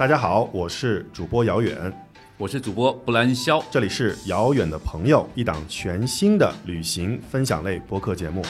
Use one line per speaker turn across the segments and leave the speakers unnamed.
大家好，我是主播姚远，
我是主播布兰肖，
这里是遥远的朋友，一档全新的旅行分享类播客节目。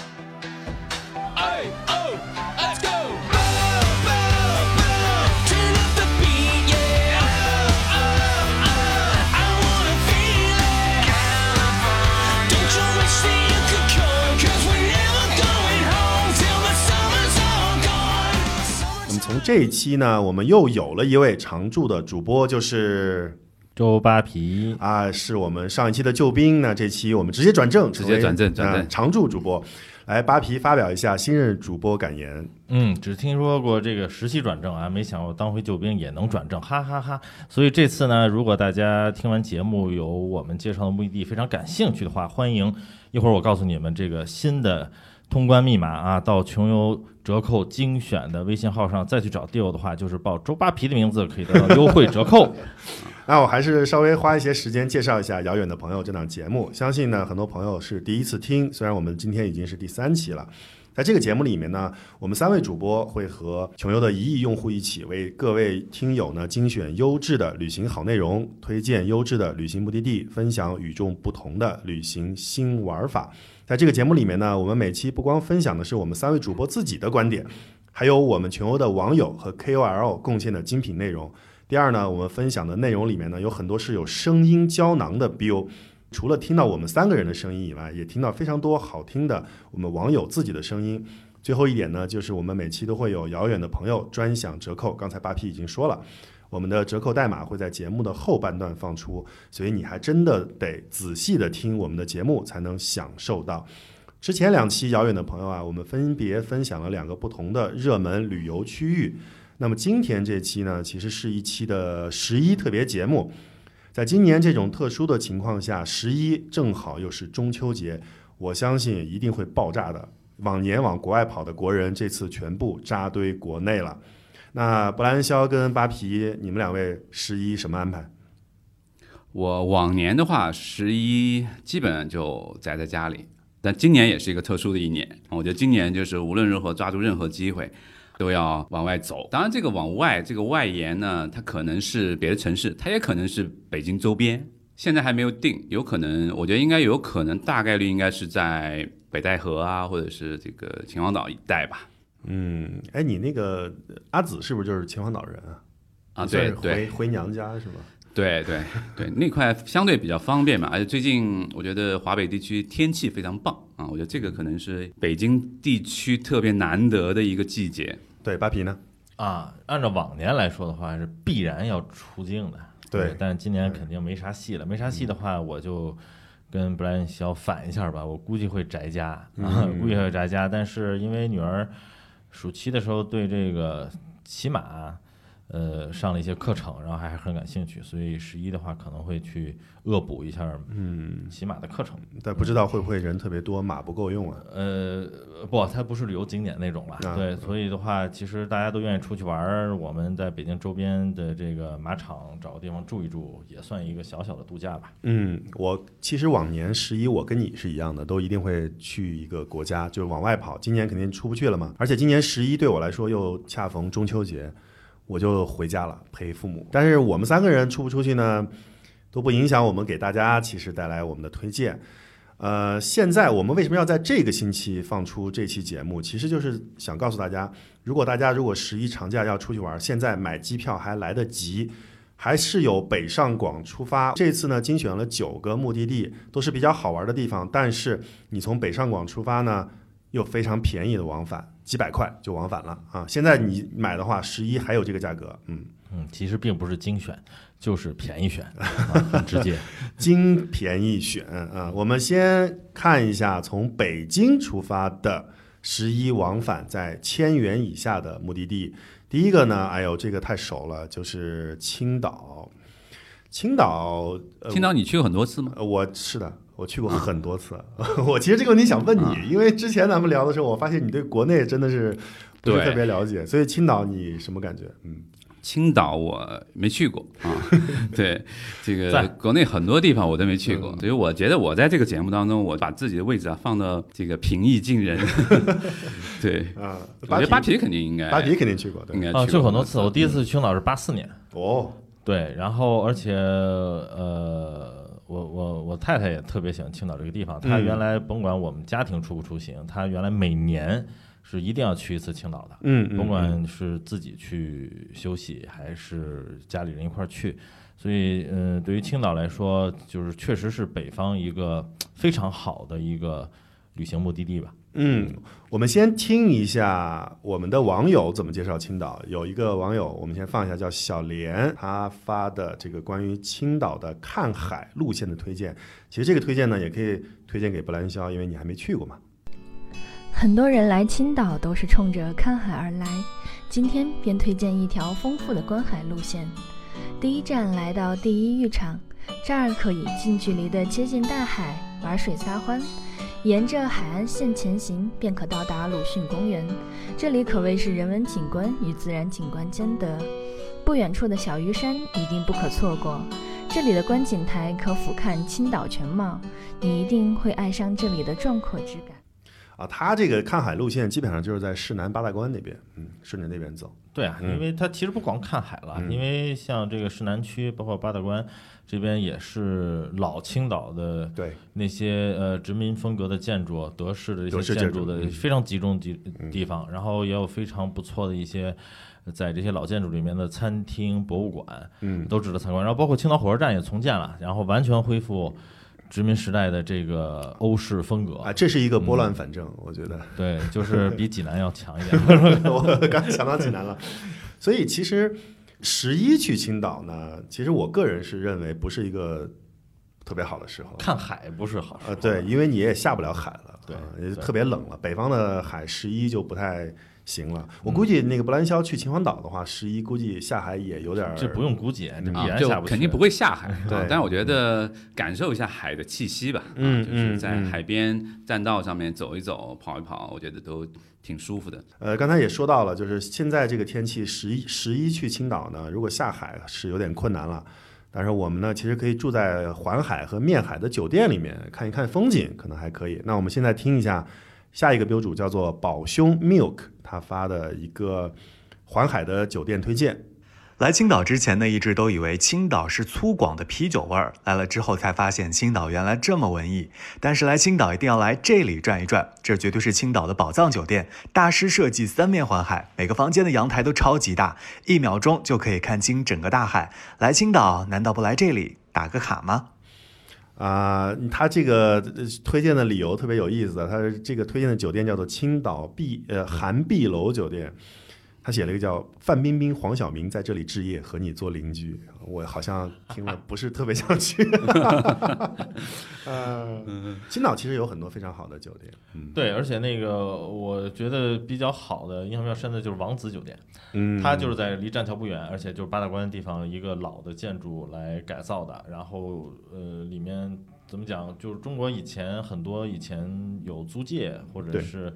这一期呢，我们又有了一位常驻的主播，就是
周扒皮，
啊，是我们上一期的救兵。那这期我们直接转正，
直接转正转正
呃常驻主播。来，扒皮发表一下新任主播感言。
嗯，只听说过这个实习转正啊，没想过当回救兵也能转正，哈哈哈所以这次呢，如果大家听完节目有我们介绍的目的地非常感兴趣的话，欢迎一会儿我告诉你们这个新的通关密码啊，到穷游折扣精选的微信号上再去找 deal 的话，就是报周扒皮的名字可以得到优惠折扣。
那我还是稍微花一些时间介绍一下《遥远的朋友》这档节目。相信呢，很多朋友是第一次听，虽然我们今天已经是第三期了。在这个节目里面呢，我们三位主播会和穷游的一亿用户一起，为各位听友呢精选优质的旅行好内容，推荐优质的旅行目的地，分享与众不同的旅行新玩法。在这个节目里面呢，我们每期不光分享的是我们三位主播自己的观点，还有我们穷游的网友和 KOL 贡献的精品内容。第二呢，我们分享的内容里面呢，有很多是有声音胶囊的 bo。除了听到我们三个人的声音以外，也听到非常多好听的我们网友自己的声音。最后一点呢，就是我们每期都会有遥远的朋友专享折扣。刚才八 P 已经说了，我们的折扣代码会在节目的后半段放出，所以你还真的得仔细的听我们的节目才能享受到。之前两期遥远的朋友啊，我们分别分享了两个不同的热门旅游区域。那么今天这期呢，其实是一期的十一特别节目。在今年这种特殊的情况下，十一正好又是中秋节，我相信一定会爆炸的。往年往国外跑的国人，这次全部扎堆国内了。那布兰肖跟扒皮，你们两位十一什么安排？
我往年的话，十一基本上就宅在家里，但今年也是一个特殊的一年。我觉得今年就是无论如何抓住任何机会，都要往外走。当然，这个往外这个外延呢，它可能是别的城市，它也可能是北京周边，现在还没有定，有可能，我觉得应该有可能，大概率应该是在北戴河啊，或者是这个秦皇岛一带吧。
嗯，哎，你那个阿紫是不是就是秦皇岛人啊？
啊，对对
回回娘家是吧？
对对对，那块相对比较方便嘛，而且最近我觉得华北地区天气非常棒啊，我觉得这个可能是北京地区特别难得的一个季节。
对，扒皮呢？
啊，按照往年来说的话，是必然要出境的。
对
但是今年肯定没啥戏了。没啥戏的话，我就跟布莱恩肖反一下吧。我估计会宅家，啊，估计会宅家。但是因为女儿暑期的时候对这个骑马，呃，上了一些课程，然后还很感兴趣，所以十一的话可能会去恶补一下，嗯，骑马的课程。
但不知道会不会人特别多，马不够用啊？
呃，不，它不是旅游景点那种了。
啊
对，所以的话，其实大家都愿意出去玩儿。我们在北京周边的这个马场找个地方住一住，也算一个小小的度假吧。
嗯，我其实往年十一我跟你是一样的，都一定会去一个国家，就是往外跑。今年肯定出不去了嘛，而且今年十一对我来说又恰逢中秋节，我就回家了陪父母。但是我们三个人出不出去呢，都不影响我们给大家其实带来我们的推荐。呃，现在我们为什么要在这个星期放出这期节目？其实就是想告诉大家，如果大家如果十一长假要出去玩，现在买机票还来得及。还是有北上广出发。这次呢，精选了九个目的地，都是比较好玩的地方。但是你从北上广出发呢，又非常便宜的往返，几百块就往返了啊！现在你买的话，十一还有这个价格，嗯，
嗯，其实并不是精选，就是便宜选，啊、很直接。
精便宜选啊！我们先看一下从北京出发的十一往返在千元以下的目的地。第一个呢，哎呦，这个太熟了，就是青岛。青岛，呃、
青岛你去过很多次吗？
呃我是的，我去过很多次。我其实这个问题想问你，因为之前咱们聊的时候，我发现你对国内真的是不是特别了解，所以青岛你什么感觉？嗯，
青岛我没去过啊，对，这个
在
国内很多地方我都没去过，
嗯。
所以我觉得我在这个节目当中，我把自己的位置啊放到这个平易近人，对，
啊，
我觉得扒皮肯定应该
扒皮肯定去过，对
应，该
啊，
去过
去过很多次。我第一次去青岛是八四年，
哦，
对，然后而且呃，我我我太太也特别喜欢青岛这个地方。她
嗯
原来甭管我们家庭出不出行，她原来每年是一定要去一次青岛的，
嗯，嗯
甭管是自己去休息还是家里人一块儿去。所以，嗯、对于青岛来说，就是确实是北方一个非常好的一个旅行目的地吧。
嗯，我们先听一下我们的网友怎么介绍青岛。有一个网友，我们先放一下，叫小莲，他发的这个关于青岛的看海路线的推荐。其实这个推荐呢，也可以推荐给布兰肖，因为你还没去过嘛。
很多人来青岛都是冲着看海而来，今天便推荐一条丰富的观海路线。第一站来到第一浴场，这儿可以近距离的接近大海，玩水撒欢。沿着海岸线前行，便可到达鲁迅公园。这里可谓是人文景观与自然景观兼得。不远处的小鱼山一定不可错过，这里的观景台可俯瞰青岛全貌，你一定会爱上这里的壮阔之感。
啊，他这个看海路线基本上就是在市南八大关那边，嗯，顺着那边走。
对啊，
嗯
因为它其实不光看海了，
嗯
因为像这个市南区，包括八大关这边也是老青岛的
对，
那些呃殖民风格的建筑，德式的一
德式
些建筑的非常集中地
嗯
地方，然后也有非常不错的一些在这些老建筑里面的餐厅、博物馆
嗯，
都值得参观。然后包括青岛火车站也重建了，然后完全恢复殖民时代的这个欧式风格。
啊，这是一个拨乱反正，我觉得。
对，就是比济南要强一点。
我刚想到济南了，所以其实十一去青岛呢，其实我个人是认为不是一个特别好的时候。
看海不是好事。
呃，对，，因为你也下不了海了，
对
啊也
对
特别冷了。北方的海十一就不太行了。
嗯
我估计那个布兰肖去秦皇岛的话，十一估计下海也有点儿
这不用估计，这必然下不去。
肯定不会下海，
对
啊但我觉得感受一下海的气息吧，啊
嗯
就是在海边栈道上面走一走、跑一跑，我觉得都挺舒服的。
呃，刚才也说到了，就是现在这个天气，十一十一去青岛呢，如果下海是有点困难了。但是我们呢，其实可以住在环海和面海的酒店里面看一看风景，可能还可以。那我们现在听一下下一个标主，叫做宝兄 Milk，他发的一个环海的酒店推荐。
来青岛之前呢，一直都以为青岛是粗犷的啤酒味儿，来了之后才发现青岛原来这么文艺。但是来青岛一定要来这里转一转，这绝对是青岛的宝藏酒店，大师设计三面环海，每个房间的阳台都超级大，一秒钟就可以看清整个大海。来青岛难道不来这里打个卡吗？
啊、他这个推荐的理由特别有意思，他这个推荐的酒店叫做青岛碧呃韩碧楼酒店，他写了一个叫范冰冰、黄晓明在这里置业，和你做邻居。我好像听了不是特别想去。呃，青岛其实有很多非常好的酒店，嗯。
对，而且那个我觉得比较好的、印象比较深的就是王子酒店，
嗯，
它就是在离栈桥不远，而且就是八大关的地方一个老的建筑来改造的，然后呃里面怎么讲，就是中国以前很多以前有租界或者是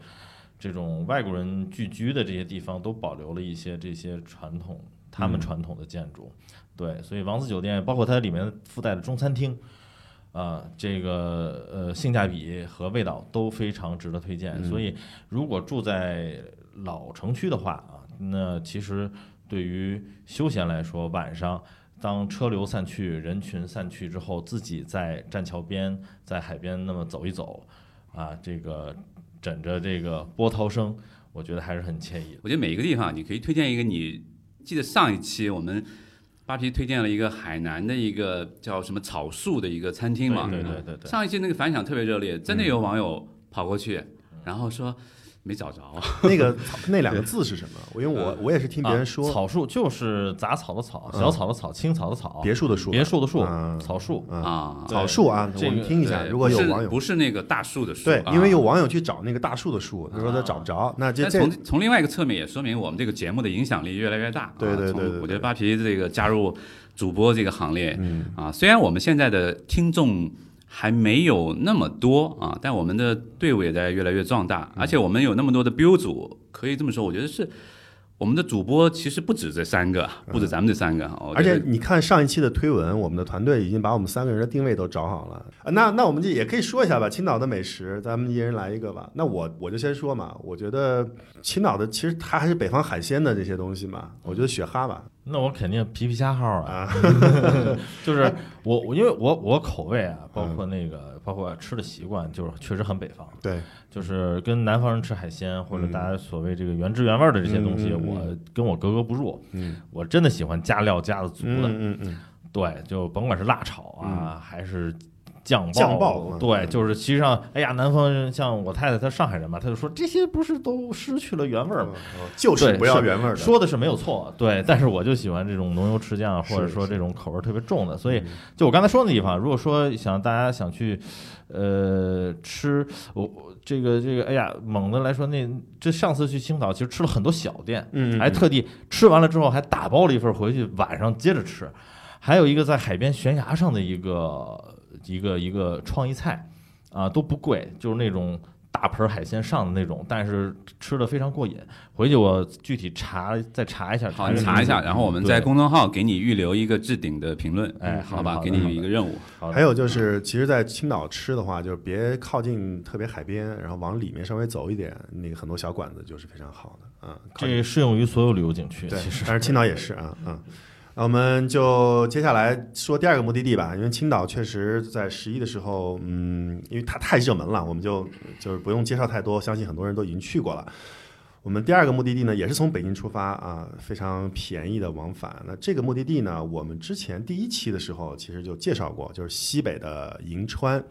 这种外国人聚居的这些地方，都保留了一些这些传统，他们
嗯。
传统的建筑。对，所以王子酒店包括它里面附带的中餐厅。啊，这个呃性价比和味道都非常值得推荐，
嗯
所以如果住在老城区的话啊，那其实对于休闲来说，晚上当车流散去、人群散去之后，自己在栈桥边、在海边那么走一走，啊，这个枕着这个波涛声，我觉得还是很惬意。
我觉得每一个地方你可以推荐一个你记得上一期我们扒皮推荐了一个海南的一个叫什么草树的一个餐厅嘛，
对对对对对，
上一期那个反响特别热烈，真的有网友跑过去，然后说没找着，
那个草那两个字是什么？因为我我也是听别人说
啊、，草树就是杂草的草，
嗯
小草的草，青草的草，
别墅的树，
别墅的树，
嗯
草树。
嗯
啊，
草树啊，
这个
我们听一下，如果有网友
不是那个大树的树，
对，
啊
因为有网友去找那个大树的树，他说他找不着，那这
从从另外一个侧面也说明我们这个节目的影响力越来越大。啊
对对对
我觉得扒皮这个加入主播这个行列
嗯
啊，虽然我们现在的听众还没有那么多啊，但我们的队伍也在越来越壮大，而且我们有那么多的标组，可以这么说，我觉得是我们的主播其实不止这三个，不止咱们这三个。我
而且你看上一期的推文，我们的团队已经把我们三个人的定位都找好了。啊、那那我们就也可以说一下吧，青岛的美食，咱们一人来一个吧。那我我就先说嘛，我觉得青岛的其实它还是北方海鲜的这些东西嘛，我觉得雪蛤吧，
那我肯定皮皮虾号啊，就是我我因为我我口味啊，包括那个包括吃的习惯，就是确实很北方，
对，
就是跟南方人吃海鲜或者大家所谓这个原汁原味的这些东西，我跟我格格不入。
嗯。
我真的喜欢加料加的足的，
嗯嗯嗯，
对，就甭管是辣炒啊，还是酱爆，
酱爆嗯
对，
嗯
就是其实上，哎呀，南方人像我太太，她上海人嘛，她就说这些不是都失去了原味儿吗？
哦就是
对
不要
是
原味儿的，
说的是没有错，对，但是我就喜欢这种浓油赤酱，或者
是是
说这种口味特别重的，所以
嗯
就我刚才说的地方，如果说想大家想去，呃，吃我我这个这个，哎呀，猛的来说，那这上次去青岛其实吃了很多小店，
嗯，嗯
还特地吃完了之后还打包了一份回去，晚上接着吃。还有一个在海边悬崖上的一个一个一个创意菜，啊都不贵，就是那种大盆海鲜上的那种，但是吃的非常过瘾。回去我具体查再查一下，
好，查一下，然后我们在公众号给你预留一个置顶的评论，
哎
好吧，给你一个任务。
好
还有就是，其实，在青岛吃的话，就是别靠近特别海边，然后往里面稍微走一点，那个很多小馆子就是非常好的嗯。
这适用于所有旅游景区，
对
其实，
但是青岛也是啊，嗯。那我们就接下来说第二个目的地吧，因为青岛确实在十一的时候，嗯，因为它太热门了，我们就就是不用介绍太多，相信很多人都已经去过了。我们第二个目的地呢，也是从北京出发啊，非常便宜的往返。那这个目的地呢，我们之前第一期的时候其实就介绍过，就是西北的银川。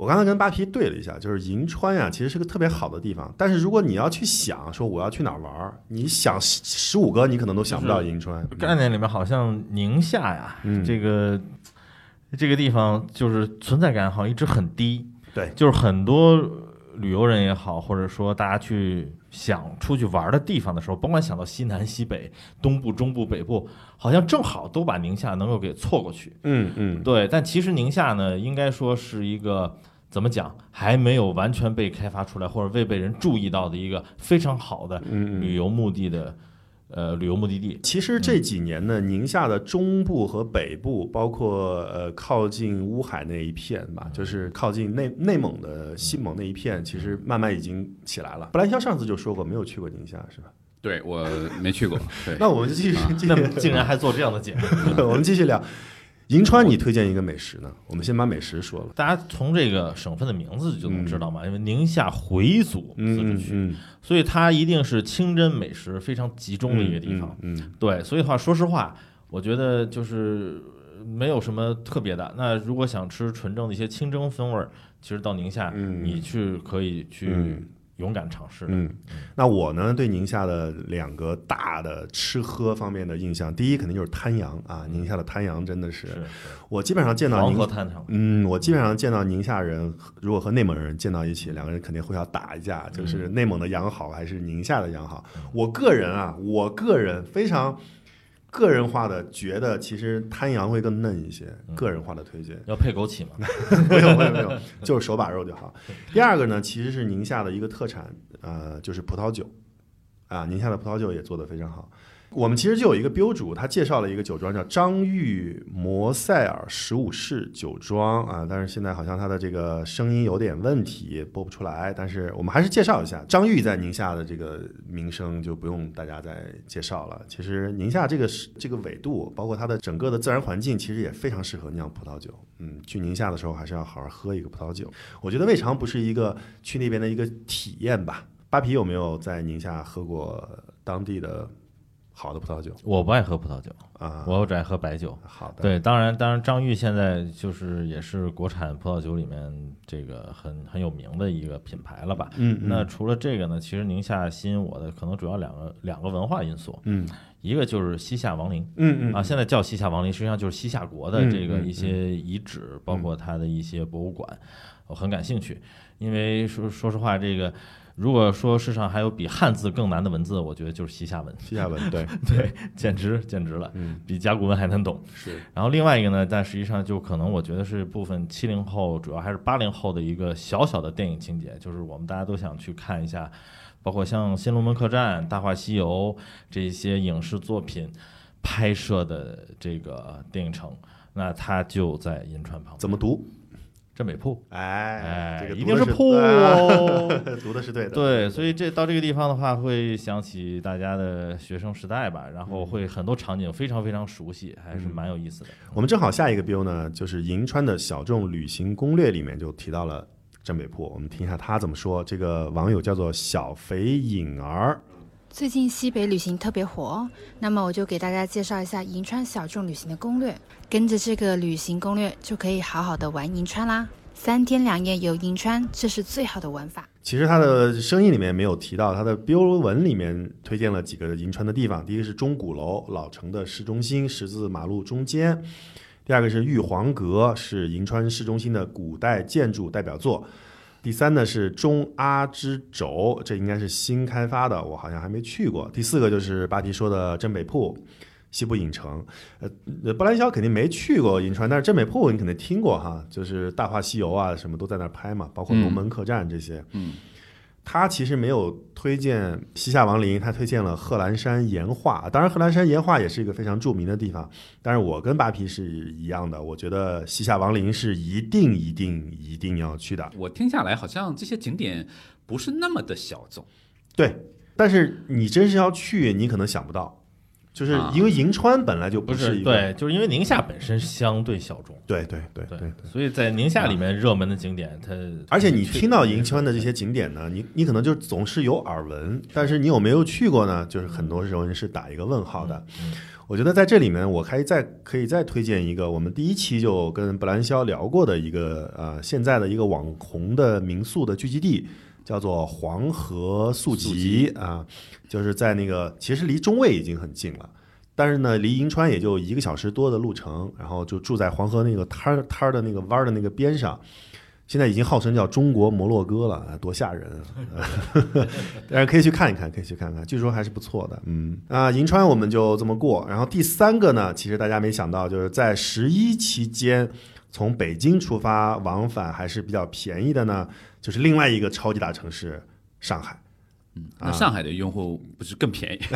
我刚才跟扒皮对了一下，就是银川呀、其实是个特别好的地方。但是如果你要去想说我要去哪儿玩儿，你想十十五个，你可能都想不到银川。
概念里面好像宁夏呀，
嗯
这个这个地方就是存在感好像一直很低。
对
就是很多旅游人也好，或者说大家去想出去玩的地方的时候，甭管想到西南、西北、东部、中部、北部，好像正好都把宁夏能够给错过去。
嗯嗯，
对，但其实宁夏呢，应该说是一个怎么讲，还没有完全被开发出来，或者未被人注意到的一个非常好的旅游目的的呃旅游目的地。
其实这几年呢，宁夏的中部和北部，包括呃靠近乌海那一片吧，就是靠近内内蒙的西蒙那一片，其实慢慢已经起来了。布兰肖上次就说过没有去过宁夏，是吧？
对我没去过，对，
那我们继续继续
那竟然还做这样的节目，
我们继续聊。银川，你推荐一个美食呢？我们先把美食说了。
大家从这个省份的名字就能知道嘛，因为宁夏回族自治区，
嗯
所以它一定是清真美食非常集中的一个地方。对，所以的话，说实话，我觉得就是没有什么特别的。那如果想吃纯正的一些清蒸风味儿，其实到宁夏，
嗯
你去可以去
嗯
勇敢尝试。
嗯，那我呢对宁夏的两个大的吃喝方面的印象，第一肯定就是滩羊啊，宁夏的滩羊真的是，
是
我基本上见到
黄
宁
河滩上，
嗯，我基本上见到宁夏人，如果和内蒙人见到一起，两个人肯定会要打一架，就是内蒙的羊好还是宁夏的羊好。我个人啊，我个人非常个人化的觉得，其实滩羊会更嫩一些，个人化的推荐。
要配枸杞吗？
没有没有没有，就是手把肉就好。第二个呢，其实是宁夏的一个特产，呃，就是葡萄酒，啊，宁夏的葡萄酒也做得非常好。我们其实就有一个标主，他介绍了一个酒庄叫张裕摩塞尔十五世酒庄啊，但是现在好像他的这个声音有点问题，播不出来。但是我们还是介绍一下张裕在宁夏的这个名声，就不用大家再介绍了。其实宁夏这个是这个纬度，包括它的整个的自然环境，其实也非常适合酿葡萄酒。嗯，去宁夏的时候还是要好好喝一个葡萄酒。我觉得未尝不是一个去那边的一个体验吧。扒皮有没有在宁夏喝过当地的好的葡萄酒
我不爱喝葡萄酒，
啊？
我只爱喝白酒。
好的，
对，当然，当然，张裕现在就是也是国产葡萄酒里面这个很很有名的一个品牌了吧？
嗯，嗯
那除了这个呢，其实宁夏吸引我的可能主要两个两个文化因素，
嗯
一个就是西夏王陵
嗯嗯
啊，现在叫西夏王陵，实际上就是西夏国的
嗯
这个
嗯
一些遗址，包括它的一些博物馆，我很感兴趣。因为说说实话，这个如果说世上还有比汉字更难的文字，我觉得就是西夏文，
西夏文对，
对，简直简直了，
嗯
比甲骨文还难懂。
是
然后另外一个呢，但实际上就可能我觉得是部分七零后，主要还是八零后的一个小小的电影情节，就是我们大家都想去看一下包括像《新龙门客栈》《大话西游》这些影视作品拍摄的这个电影城，那它就在银川旁边。
怎么读？
镇北铺。
哎
哎，
这个
一定是铺
啊
哦。
读的是对的。
对，所以这到这个地方的话，会想起大家的学生时代吧，然后会很多场景非常非常熟悉，还是蛮有意思的。
我们正好下一个 bill 呢，就是银川的小众旅行攻略里面就提到了镇北铺，我们听一下他怎么说。这个网友叫做小肥影儿，
最近西北旅行特别火，那么我就给大家介绍一下银川小众旅行的攻略。跟着这个旅行攻略，就可以好好的玩银川啦。三天两夜游银川，这是最好的玩法。
其实他的声音里面没有提到，他的标文里面推荐了几个银川的地方。第一个是钟鼓楼，老城的市中心，十字马路中间；第二个是玉皇阁，是银川市中心的古代建筑代表作。第三呢是中阿之轴，这应该是新开发的，我好像还没去过。第四个就是巴提说的镇北铺。西部影城，呃，布兰肖肯定没去过银川，但是镇北铺你肯定听过哈，就是《大话西游》啊，什么都在那儿拍嘛，包括龙门客栈这些。
嗯，
他其实没有推荐西夏王陵，他推荐了贺兰山岩画。当然，贺兰山岩画也是一个非常著名的地方。但是我跟扒皮是一样的，我觉得西夏王陵是一定、一定、一定要去的。
我听下来好像这些景点不是那么的小众。
对，但是你真是要去，你可能想不到。就是
啊。
因为银川本来就
不
是一个，
对，就是因为宁夏本身相对小众，
对对对
对
对，
所以在宁夏里面热门的景点，它
而且你听到银川的这些景点呢，你你可能就总是有耳闻，但是你有没有去过呢？就是很多时候是打一个问号的。
嗯
我觉得在这里面，我可以再可以再推荐一个，我们第一期就跟布兰肖聊过的一个呃，现在的一个网红的民宿的聚集地，叫做黄河宿集啊，就是在那个其实离中卫已经很近了。但是呢，离银川也就一个小时多的路程，然后就住在黄河那个滩儿滩儿的那个弯儿的那个边上，现在已经号称叫中国摩洛哥了，啊多吓人啊！但是可以去看一看，可以去看看，据说还是不错的。嗯啊，银川我们就这么过。然后第三个呢，其实大家没想到，就是在十一期间从北京出发往返还是比较便宜的呢，就是另外一个超级大城市上海。
嗯那上海的用户不是更便宜？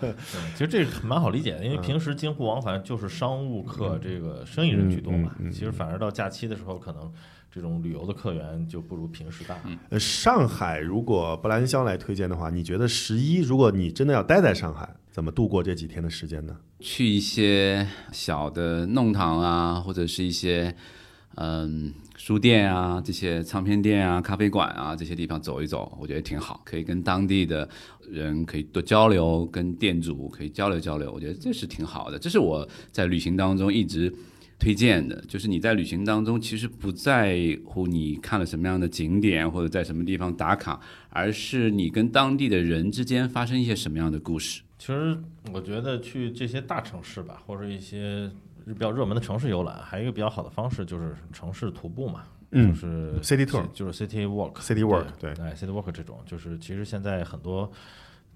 对，其实这个蛮好理解的，因为
嗯
平时京沪往返就是商务客这个生意人居多嘛
嗯嗯嗯，
其实反而到假期的时候，可能这种旅游的客源就不如平时大。
呃，上海如果布兰香来推荐的话，你觉得十一，如果你真的要待在上海，怎么度过这几天的时间呢？
去一些小的弄堂啊，或者是一些嗯书店啊、这些唱片店啊、咖啡馆啊这些地方走一走，我觉得挺好，可以跟当地的人可以多交流，跟店主可以交流交流，我觉得这是挺好的。这是我在旅行当中一直推荐的，就是你在旅行当中其实不在乎你看了什么样的景点或者在什么地方打卡，而是你跟当地的人之间发生一些什么样的故事。
其实我觉得去这些大城市吧，或者一些比较热门的城市游览，还有一个比较好的方式就是城市徒步嘛，
嗯
就是
City tour
就是 city walk。
City walk，对
哎，city walk 这种，就是其实现在很多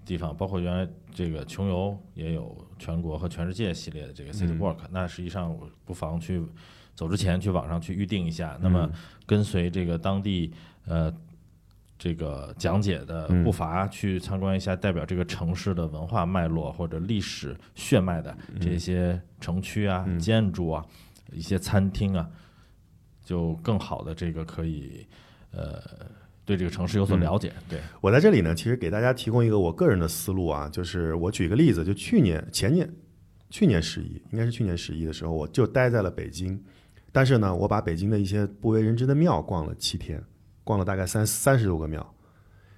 地方，包括原来这个穷游也有全国和全世界系列的这个 city
嗯
walk，、那实际上我不妨去走之前去网上去预定一下，那
嗯
么跟随这个当地呃。这个讲解的
嗯。
步伐去参观一下代表这个城市的文化脉络或者历史血脉的这些城区啊、
嗯。
建筑啊、一些餐厅啊，就更好的这个可以呃对这个城市有所了解。对，
我在这里呢，其实给大家提供一个我个人的思路啊，就是我举一个例子，就去年、前年、去年十一，应该是去年十一的时候，我就待在了北京，但是呢，我把北京的一些不为人知的庙逛了七天，逛了大概三三十多个庙，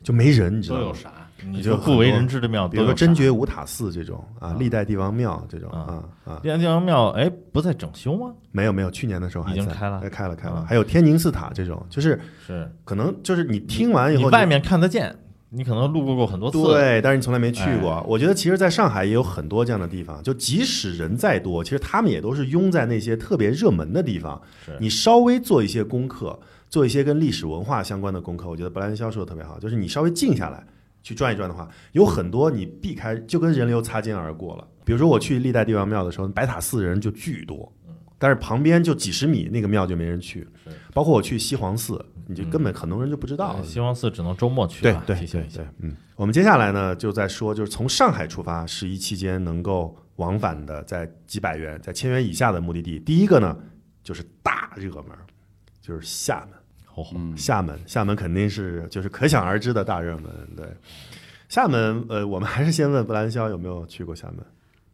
就没人，你知道吗？
都有啥？你
就
不为人知的庙
比如说真觉五塔寺这种啊，
啊
历代帝王庙这种
啊
啊啊，
历代帝王庙，哎，不在整修吗？
没有没有，去年的时候还在
已经开了
哎开了开了，
啊
还有天宁寺塔这种，就是
是
可能就是你听完以后，
你外面看得见，你可能路过过很多次。
对，但是你从来没去过。
哎
我觉得其实在上海也有很多这样的地方，就即使人再多，其实他们也都是拥在那些特别热门的地方。你稍微做一些功课，做一些跟历史文化相关的功课，我觉得布兰肖说的特别好，就是你稍微静下来去转一转的话，有很多你避开就跟人流擦肩而过了。比如说我去历代帝王庙的时候，白塔寺人就巨多。但是旁边就几十米那个庙就没人去，包括我去西黄寺，你就根本很多人就不知道。
呃西皇寺只能周末去了，
对对对对。，嗯，我们接下来呢就在说，就是从上海出发，十一期间能够往返的，在几百元、在千元以下的目的地。第一个呢就是大热门，就是厦门。
嗯，
厦门，厦门肯定是就是可想而知的大热门。对，厦门，呃，我们还是先问布兰肖有没有去过厦门？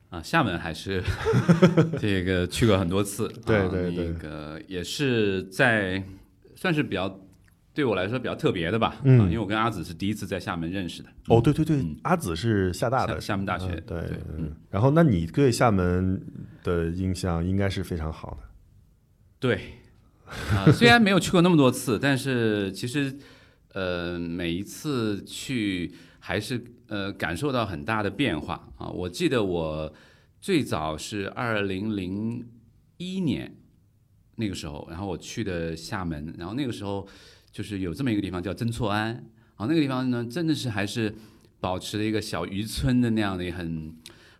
啊，厦门还是 这个去过很多次，
对
啊
对对
那个也是在算是比较对我来说比较特别的吧，
嗯
啊因为我跟阿紫是第一次在厦门认识的，
哦，对对对，
嗯
阿紫是厦大的
厦厦门大学
对嗯。然后，那你对厦门的印象应该是非常好的。
对，啊，虽然没有去过那么多次，但是其实呃每一次去还是呃感受到很大的变化啊。我记得我最早是二零零一年那个时候，然后我去的厦门，然后那个时候就是有这么一个地方叫曾厝垵，啊，那个地方呢真的是还是保持了一个小渔村的那样的很。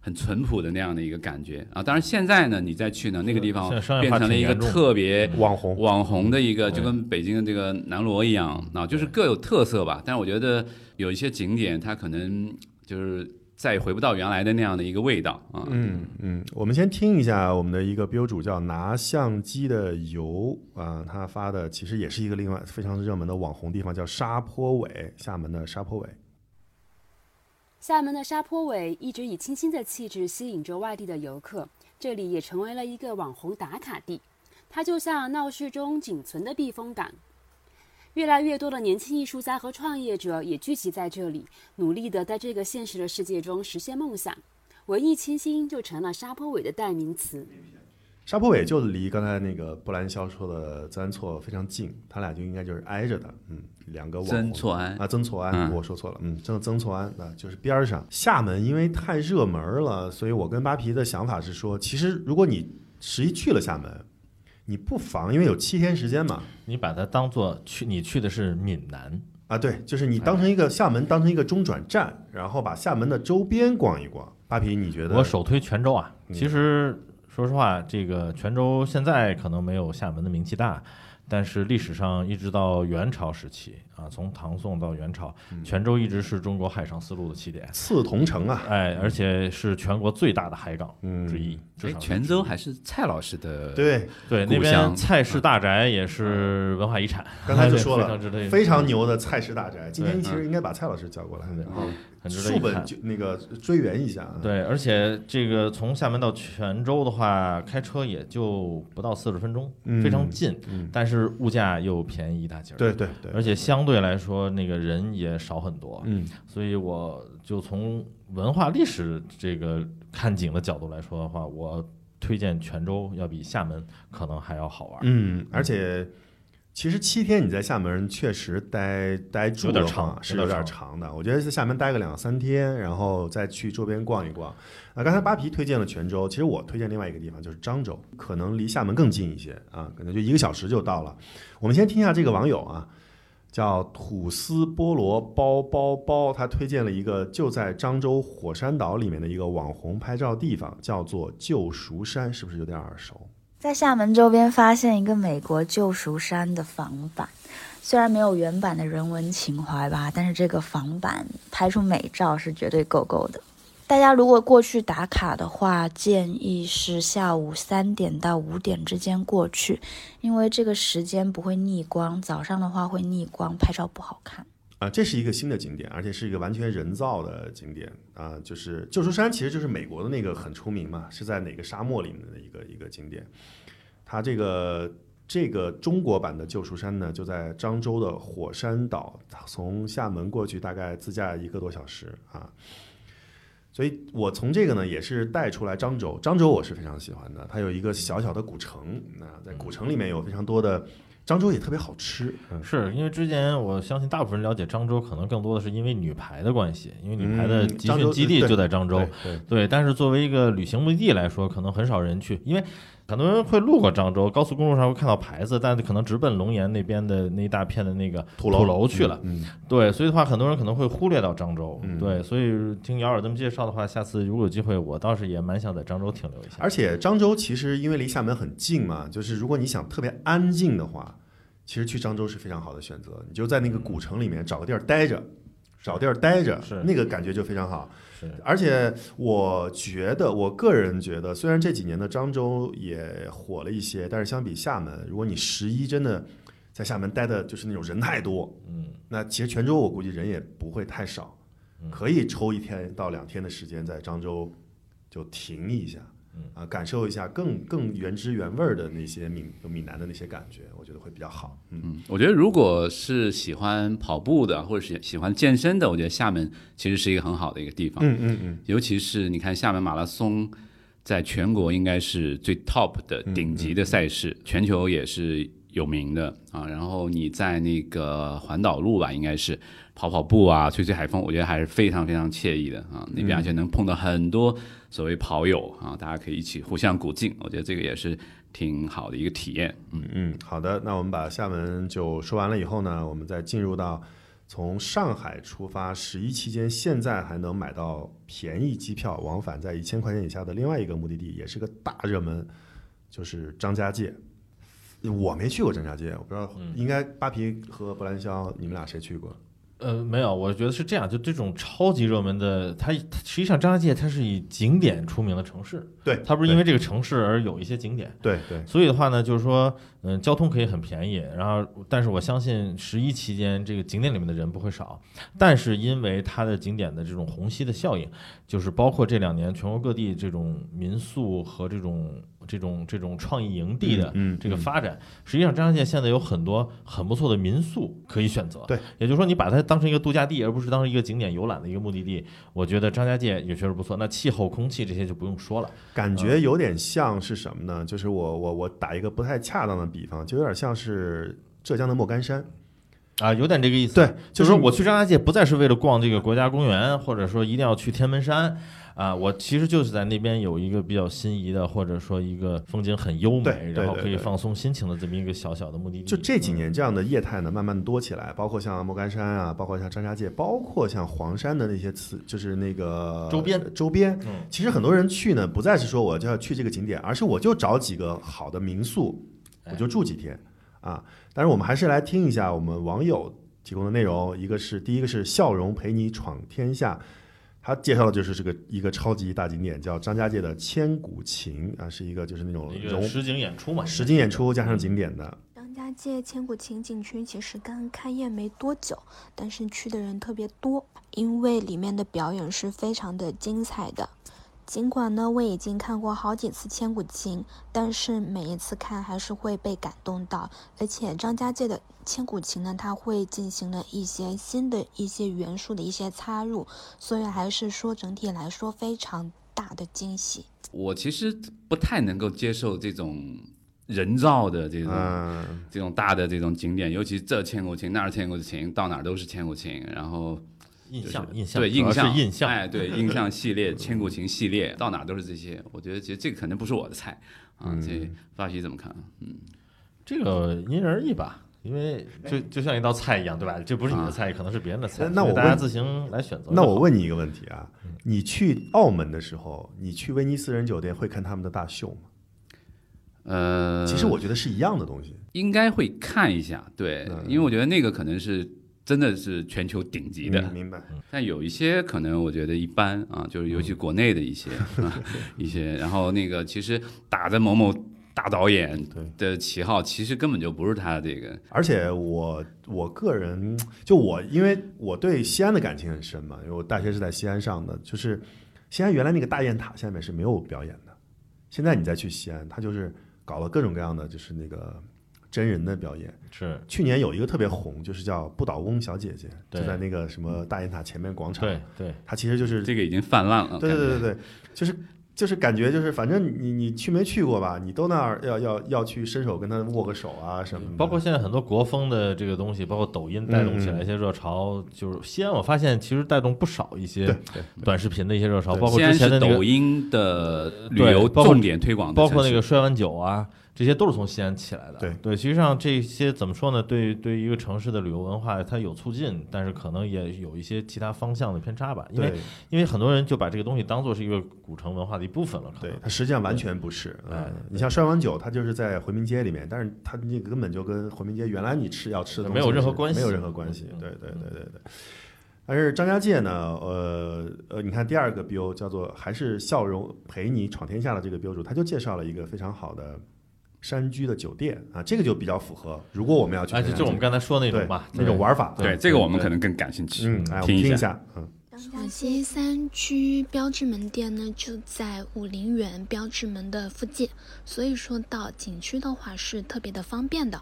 很淳朴的那样的一个感觉啊，当然现在呢，你再去呢，那个地方变成了一个特别
网红，
网红的一个，就跟北京的这个南锣一样啊，就是各有特色吧。但是我觉得有一些景点，它可能就是再也回不到原来的那样的一个味道啊。
嗯嗯，我们先听一下我们的一个标主叫拿相机的游啊，他发的其实也是一个另外非常热门的网红地方，叫沙坡尾，厦门的沙坡尾。
厦门的沙坡尾一直以清新的气质吸引着外地的游客，这里也成为了一个网红打卡地。它就像闹市中仅存的避风港。越来越多的年轻艺术家和创业者也聚集在这里，努力地在这个现实的世界中实现梦想。文艺清新就成了沙坡尾的代名词。
沙坡尾就离刚才那个布兰肖说的曾厝非常近，他俩就应该就是挨着的，嗯，两个网红
曾厝垵
啊，曾厝垵，
嗯
我说错了，嗯，曾曾厝垵啊，就是边儿上。厦门因为太热门了，所以我跟扒皮的想法是说，其实如果你十一去了厦门，你不妨因为有七天时间嘛，
你把它当做去，你去的是闽南，
啊，对，就是你当成一个厦门当成一个中转站，然后把厦门的周边逛一逛。扒皮，你觉得？
我首推泉州啊。
嗯
其实说实话，这个泉州现在可能没有厦门的名气大，但是历史上一直到元朝时期啊，从唐宋到元朝，
嗯
泉州一直是中国海上丝路的起点。
刺桐城啊，
哎，而且是全国最大的海港
嗯
之一。至
哎，
少
泉州还是蔡老师的
对，
对那边蔡氏大宅也是文化遗产，
刚才就说
非
了
常
非常牛的蔡氏大宅。今天其实应该把蔡老师叫过来，
对
然后
很值得
书
一看。
本就那个追源一下啊。
对，而且这个从厦门到泉州的话，开车也就不到四十分钟，
嗯
非常近，
嗯，
但是物价又便宜一大截儿。
对对对，
而且相对来说，那个人也少很多，
嗯
所以我就从文化历史这个看景的角度来说的话，我推荐泉州要比厦门可能还要好玩。
嗯，而且其实七天你在厦门确实待待住的
有点长
话是有
有点
点长的。我觉得在厦门待个两三天，然后再去周边逛一逛。啊，刚才扒皮推荐了泉州，其实我推荐另外一个地方就是漳州，可能离厦门更近一些啊，可能就一个小时就到了。我们先听一下这个网友啊。叫吐司菠萝包包包，他推荐了一个就在漳州火山岛里面的一个网红拍照地方，叫做救赎山，是不是有点耳熟？
在厦门周边发现一个美国救赎山的仿版，虽然没有原版的人文情怀吧，但是这个仿版拍出美照是绝对够够的。大家如果过去打卡的话，建议是下午三点到五点之间过去，因为这个时间不会逆光，早上的话会逆光，拍照不好看。
啊，这是一个新的景点，而且是一个完全人造的景点啊，就是救赎山，其实就是美国的那个很出名嘛，是在哪个沙漠里面的一个一个景点。它这个这个中国版的救赎山呢，就在漳州的火山岛，从厦门过去大概自驾一个多小时啊。所以我从这个呢也是带出来漳州，漳州我是非常喜欢的，它有一个小小的古城，那在古城里面有非常多的漳州也特别好吃，嗯，
是因为之前我相信大部分人了解漳州，可能更多的是因为女排的关系，因为女排的集训基地就在漳州。
对对。
对，但是作为一个旅行目的地来说，可能很少人去，因为很多人会路过漳州，高速公路上会看到牌子，但可能直奔龙岩那边的那一大片的那个
土
楼
楼
去了。
嗯，
对，所以的话，很多人可能会忽略到漳州。
嗯
对，所以听姚尔这么介绍的话，下次如果有机会，我倒是也蛮想在漳州停留一下。
而且漳州其实因为离厦门很近嘛，就是如果你想特别安静的话，其实去漳州是非常好的选择。你就在那个古城里面找个地儿待着，找地儿待着
是，
那个感觉就非常好。
是。
而且我觉得，我个人觉得，虽然这几年的漳州也火了一些，但是相比厦门，如果你十一真的在厦门待的就是那种人太多，
嗯，
那其实泉州我估计人也不会太少
嗯，
可以抽一天到两天的时间在漳州就停一下。
嗯，
啊，感受一下更更原汁原味儿的那些闽闽南的那些感觉，我觉得会比较好。嗯，
嗯，我觉得如果是喜欢跑步的，或者是喜欢健身的，我觉得厦门其实是一个很好的一个地方。
嗯嗯嗯，
尤其是你看厦门马拉松，在全国应该是最 top 的顶级的赛事，全球也是有名的啊。然后你在那个环岛路吧，应该是跑跑步啊，吹吹海风，我觉得还是非常非常惬意的啊。那边而且能碰到很多所谓跑友啊，大家可以一起互相鼓劲，我觉得这个也是挺好的一个体验。嗯，
嗯，好的，那我们把厦门就说完了以后呢，我们再进入到从上海出发十一期间，现在还能买到便宜机票往返在一千块钱以下的另外一个目的地，也是个大热门，就是张家界。我没去过张家界，我不知道，
嗯
应该扒皮和布兰肖，你们俩谁去过？
呃，没有，我觉得是这样，就这种超级热门的，它它实际上张家界它是以景点出名的城市，
对，
它不是因为这个城市而有一些景点。
对对，
所以的话呢，就是说，嗯，交通可以很便宜，然后，但是我相信十一期间这个景点里面的人不会少，但是因为它的景点的这种虹吸的效应，就是包括这两年全国各地这种民宿和这种这种这种创意营地的这个发展，实际上张家界现在有很多很不错的民宿可以选择。
对，
也就是说，你把它当成一个度假地，而不是当成一个景点游览的一个目的地，我觉得张家界也确实不错。那气候、空气这些就不用说了。
感觉有点像是什么呢？就是我我我打一个不太恰当的比方，就有点像是浙江的莫干山。
啊，有点这个意思。
对，
就是说我去张家界不再是为了逛这个国家公园，或者说一定要去天门山啊，我其实就是在那边有一个比较心仪的，或者说一个风景很优美，
对
然后可以放松心情的这么一个小小的目的地。
就这几
嗯
年这样的业态呢，慢慢的多起来，包括像莫干山啊，包括像张家界，包括像黄山的那些次，就是那个
周边
周边。
嗯
其实很多人去呢，不再是说我就要去这个景点，而是我就找几个好的民宿，
哎
我就住几天啊。但是我们还是来听一下我们网友提供的内容，一个是第一个是笑容陪你闯天下。他介绍的就是这个一个超级大景点，叫张家界的千古情啊，是一个就是那种
实景演出嘛，
实景演出加上景点的，
张家界千古情景区其实刚开业没多久，但是去的人特别多，因为里面的表演是非常的精彩的。尽管呢，我已经看过好几次《千古情》，但是每一次看还是会被感动到。而且张家界的《千古情》呢，它会进行了一些新的一些元素的一些插入，所以还是说整体来说非常大的惊喜。
我其实不太能够接受这种人造的这种、
嗯，
这种大的这种景点，尤其这千古情那儿千古情，到哪儿都是千古情，然后
印象印象
对印象
印象，
哎对 印象系列千古情系列到哪都是这些，我觉得其实这个可能不是我的菜啊，
嗯
这发皮怎么看？嗯，
这个因人而异吧。因为就就像一道菜一样，对吧？这不是你的菜，可能是别人的菜，
那那我
大家自行来选择。
那我问你一个问题啊，
嗯
你去澳门的时候，你去威尼斯人酒店会看他们的大秀吗？
呃，
其实我觉得是一样的东西。
应该会看一下，对，
嗯
因为我觉得那个可能是真的是全球顶级的，
明明白？
但有一些可能我觉得一般啊，就是尤其国内的一些、啊、一些，然后那个其实打着某某大导演的旗号，其实根本就不是他这个，
而且我我个人就我，因为我对西安的感情很深嘛，因为我大学是在西安上的，就是西安原来那个大雁塔下面是没有表演的，现在你再去西安，他就是搞了各种各样的就是那个真人的表演。
是。
去年有一个特别红，就是叫不倒翁小姐姐，就在那个什么大雁塔前面广场，
对。对，
它其实就是
这个已经泛滥了。
对对对对对，就是就是感觉就是反正你你去没去过吧，你都那儿要要要去伸手跟他握个手啊什么的。
包括现在很多国风的这个东西，包括抖音带动起来一些热潮，就是西安，我发现其实带动不少一些短视频的一些热潮，包括之前的那个
抖音的旅游重点推广的
包括那个摔碗酒啊，这些都是从西安起来的。
对
对，实际上这些怎么说呢？对对于一个城市的旅游文化，它有促进，但是可能也有一些其他方向的偏差吧。因为因为很多人就把这个东西当做是一个古城文化的一部分了。
对，它实际上完全不是。
哎
嗯，你像摔碗酒，它就是在回民街里面，但是它那个根本就跟回民街原来你吃要吃的
没有任何关系
没有任何关系。
嗯
对对对对对。但是张家界呢，呃呃，你看第二个标叫做还是笑容陪你闯天下的这个标主，他就介绍了一个非常好的山居的酒店啊，这个就比较符合。如果我们要去
就就我们刚才说那种吧，
那种玩法，
对这个我们可能更感兴趣。
嗯，哎，我
听一下
嗯。
广西三居标志门店呢，就在武陵源标志门的附近，所以说到景区的话是特别的方便的。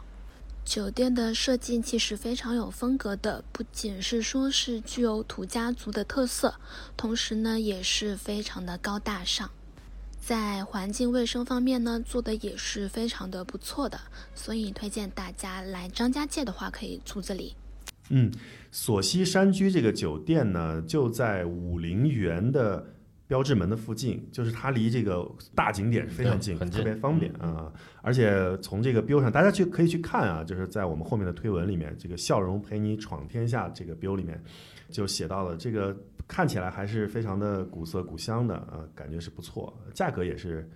酒店的设计其实非常有风格的，不仅是说是具有土家族的特色，同时呢也是非常的高大上。在环境卫生方面呢，做的也是非常的不错的，所以推荐大家来张家界的话，可以住这里。
嗯，索溪山居这个酒店呢，就在武陵源的标志门的附近，就是它离这个大景点非常近，特别方便啊。而且从这个标上，大家去可以去看啊，就是在我们后面的推文里面，这个“笑容陪你闯天下”这个标里面就写到了，这个看起来还是非常的古色古香的啊，感觉是不错，价格也是。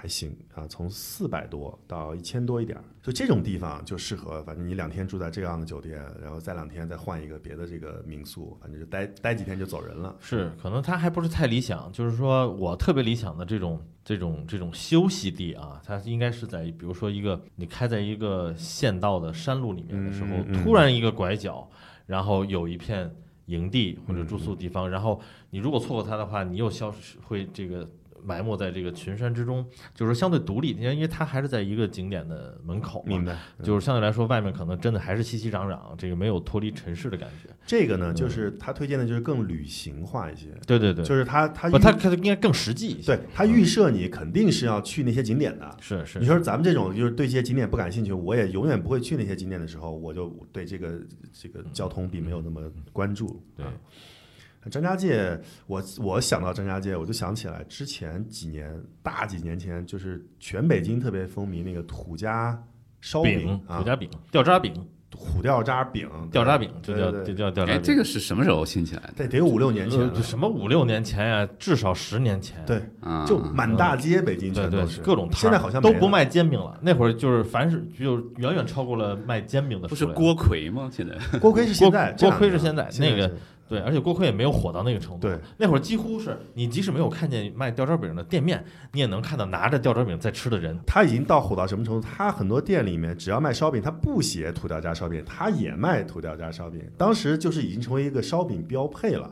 还行啊，从四百多到一千多一点儿，就这种地方就适合，反正你两天住在这样的酒店，然后再两天再换一个别的这个民宿，反正就待待几天就走人了。
是，可能它还不是太理想。就是说我特别理想的这种这种这种休息地啊，它应该是在比如说一个你开在一个县道的山路里面的时候，
嗯嗯
突然一个拐角，然后有一片营地或者住宿地
嗯
方，然后你如果错过它的话，你又消失会这个。埋没在这个群山之中，就是相对独立，因为因为它还是在一个景点的门口，
明白？
就是相对来说，外面可能真的还是熙熙攘攘，这个没有脱离城市的感觉。
这个呢，就是他推荐的就是更旅行化一些，
对对对，
就是他他
不，
预
它它应该更实际一些。
对他预设你肯定是要去那些景点的。
是是，
你说咱们这种就是对这些景点不感兴趣，我也永远不会去那些景点的时候，我就对这个这个交通并没有那么关注。
对
啊张家界，我我想到张家界，我就想起来之前几年大几年前，就是全北京特别风靡那个土家烧
饼、
啊
土，家饼、掉渣饼、
虎掉渣饼，
掉渣饼，就叫就叫掉渣
哎，
饼。
这个是什么时候兴起来的？
得得有五六年前
什么五六年前呀，至少十年前。
对，
啊，
就满大街北京全都是，
各种摊儿
现在好像
都不卖煎饼了。那会儿就是凡是就远远超过了卖煎饼的。
不是锅盔吗？现在
锅盔是现在，
锅盔是现在那个
是
对，而且锅盔也没有火到那个程度。
对，
那会儿几乎是你即使没有看见卖吊渣饼的店面，你也能看到拿着吊渣饼在吃的人。
他已经到火到什么程度？他很多店里面只要卖烧饼，他不写土掉渣烧饼，他也卖土掉渣烧饼。当时就是已经成为一个烧饼标配了。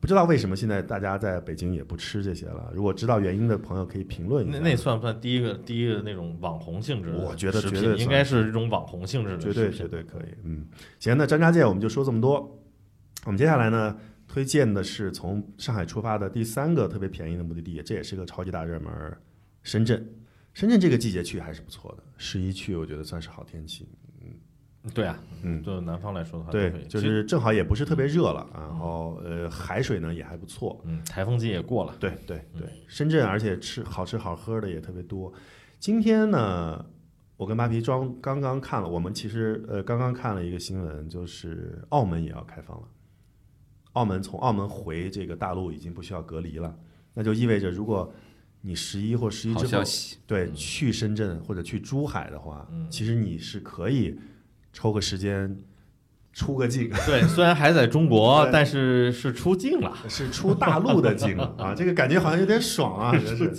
不知道为什么现在大家在北京也不吃这些了。如果知道原因的朋友可以评论一下。
那那算不算第一个第一个那种网红性质的？
我觉得绝对
应该是这种网红性质的
绝对绝对可以。嗯，行，那张家界我们就说这么多。我们接下来呢，推荐的是从上海出发的第三个特别便宜的目的地，这也是个超级大热门儿——深圳。深圳这个季节去还是不错的，十一去我觉得算是好天气。
嗯对啊，
嗯，
对南方来说的话，
对就是正好也不是特别热了，然后呃海水呢也还不错。
嗯，台风季也过了，
对对
嗯
对，深圳而且吃好吃好喝的也特别多。今天呢，我跟扒皮装刚刚看了，我们其实呃刚刚看了一个新闻，就是澳门也要开放了。澳门从澳门回这个大陆已经不需要隔离了，那就意味着如果你十一或十一之后，对去深圳或者去珠海的话，
嗯
其实你是可以抽个时间出个境。
对，虽然还在中国，但是是出境了。
是出大陆的境 啊，这个感觉好像有点爽啊，真是。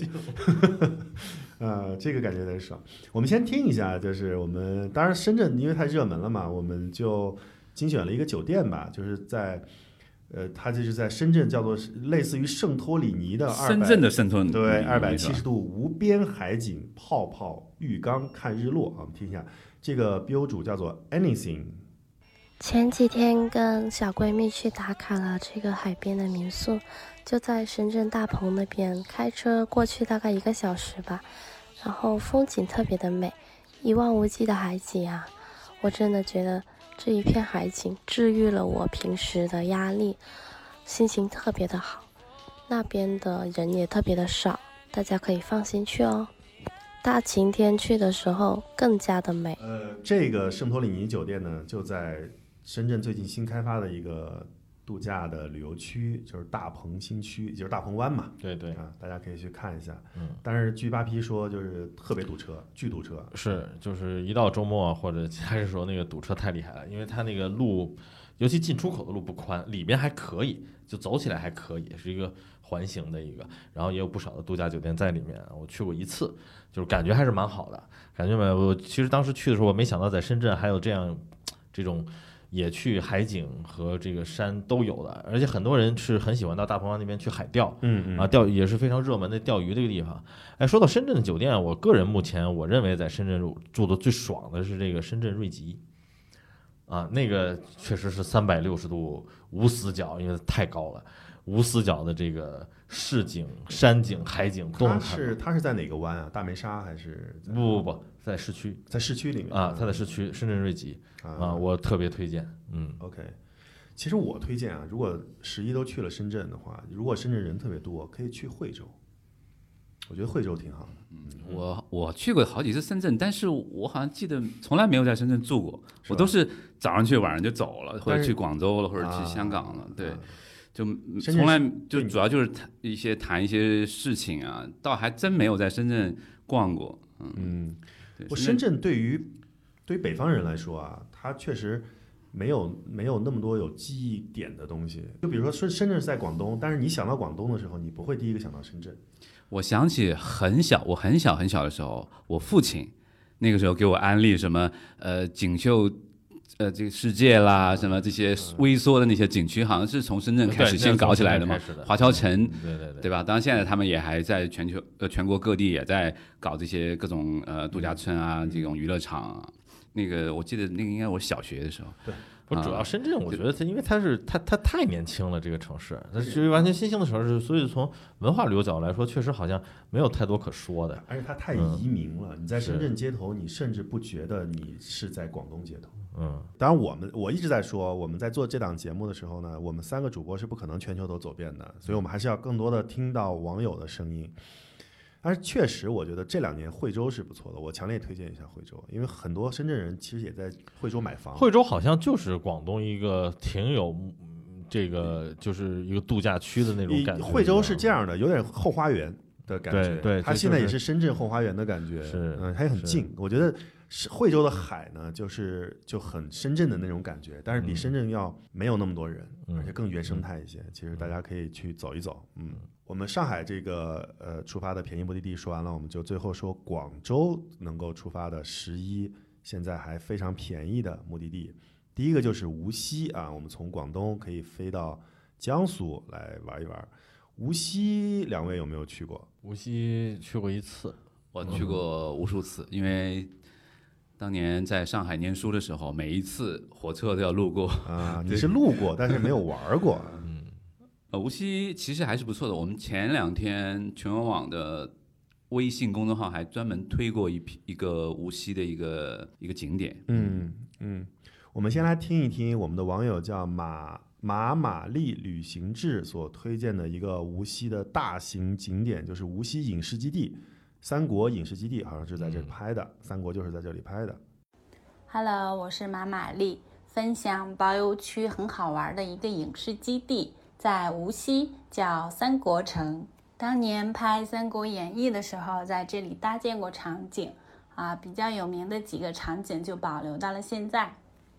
呃，这个感觉有点爽。我们先听一下，就是我们当然深圳因为太热门了嘛，我们就精选了一个酒店吧，就是在呃，它这是在深圳叫做类似于圣托里尼的二
深圳的圣托里尼
对二百七十度无边海景泡泡浴缸看日落啊，我们听一下，这个 BO 主叫做 Anything。
前几天跟小闺蜜去打卡了这个海边的民宿，就在深圳大鹏那边，开车过去大概一个小时吧，然后风景特别的美，一望无际的海景啊，我真的觉得这一片海景治愈了我平时的压力，心情特别的好。那边的人也特别的少，大家可以放心去哦。大晴天去的时候更加的美。
呃，这个圣托里尼酒店呢，就在深圳最近新开发的一个。度假的旅游区就是大鹏新区，就是大鹏湾嘛。
对对
啊，大家可以去看一下。
嗯，
但是据扒皮说，就是特别堵车，巨堵车。
是，就是一到周末或者还是说那个堵车太厉害了，因为它那个路，尤其进出口的路不宽，里边还可以，就走起来还可以，是一个环形的一个，然后也有不少的度假酒店在里面。我去过一次，就是感觉还是蛮好的，感觉没有。我其实当时去的时候，我没想到在深圳还有这样这种。也去海景和这个山都有的，而且很多人是很喜欢到大鹏湾那边去海钓，
嗯嗯
啊钓也是非常热门的钓鱼的一个地方。哎，说到深圳的酒店，我个人目前我认为在深圳住住的最爽的是这个深圳瑞吉，啊，那个确实是三百六十度无死角，因为太高了，无死角的这个市景、山景、海景都能看。
是它是在哪个湾啊？大梅沙还是？
不不不，在市区，
在市区里面
啊，它在市区，深圳瑞吉。啊，我特别推荐。嗯
，OK，其实我推荐啊，如果十一都去了深圳的话，如果深圳人特别多，可以去惠州。我觉得惠州挺好的。
嗯，我我去过好几次深圳，但是我好像记得从来没有在深圳住过，我都是早上去，晚上就走了，或者去广州了，或者去香港了。对，就从来就主要就是谈一些谈一些事情啊，倒还真没有在深圳逛过。
嗯，我深圳对于对于北方人来说啊。它确实没有没有那么多有记忆点的东西，就比如说深深圳是在广东，但是你想到广东的时候，你不会第一个想到深圳。
我想起很小，我很小很小的时候，我父亲那个时候给我安利什么呃锦绣呃这个世界啦，什么这些微缩的那些景区，好像是从深圳开始先搞起来的嘛，华侨城，
对对对，
对吧？当然现在他们也还在全球呃全国各地也在搞这些各种呃度假村啊，这种娱乐场。那个我记得那个应该我小学的时候，
对，不主要深圳，我觉得它因为它是它它太年轻了，这个城市，它是完全新兴的城市，所以从文化旅游角度来说，确实好像没有太多可说的。
而且它太移民了，你在深圳街头，你甚至不觉得你是在广东街头。
嗯，
当然我们我一直在说，我们在做这档节目的时候呢，我们三个主播是不可能全球都走遍的，所以我们还是要更多的听到网友的声音。但是确实，我觉得这两年惠州是不错的，我强烈推荐一下惠州，因为很多深圳人其实也在惠州买房。
惠州好像就是广东一个挺有这个，就是一个度假区的那种感觉。
惠州是这样的，有点后花园的感觉。
对对，
它现在也是深圳后花园的感觉。
是，
嗯，它也很近。我觉得是惠州的海呢，就是就很深圳的那种感觉，但是比深圳要没有那么多人，而且更原生态一些。其实大家可以去走一走，嗯。我们上海这个呃出发的便宜目的地说完了，我们就最后说广州能够出发的十一现在还非常便宜的目的地。第一个就是无锡啊，我们从广东可以飞到江苏来玩一玩。无锡两位有没有去过？
无锡去过一次，
我去过无数次，因为当年在上海念书的时候，每一次火车都要路过
啊。你是路过，但是没有玩过。
无锡其实还是不错的。我们前两天全文网的微信公众号还专门推过一批一个无锡的一个一个景点。
嗯嗯，我们先来听一听我们的网友叫马马玛丽旅行志所推荐的一个无锡的大型景点，就是无锡影视基地——三国影视基地，好像是在这里拍的。三国就是在这里拍的。
Hello，我是马玛丽，分享包邮区很好玩的一个影视基地。在无锡叫三国城，当年拍《三国演义》的时候，在这里搭建过场景，啊，比较有名的几个场景就保留到了现在。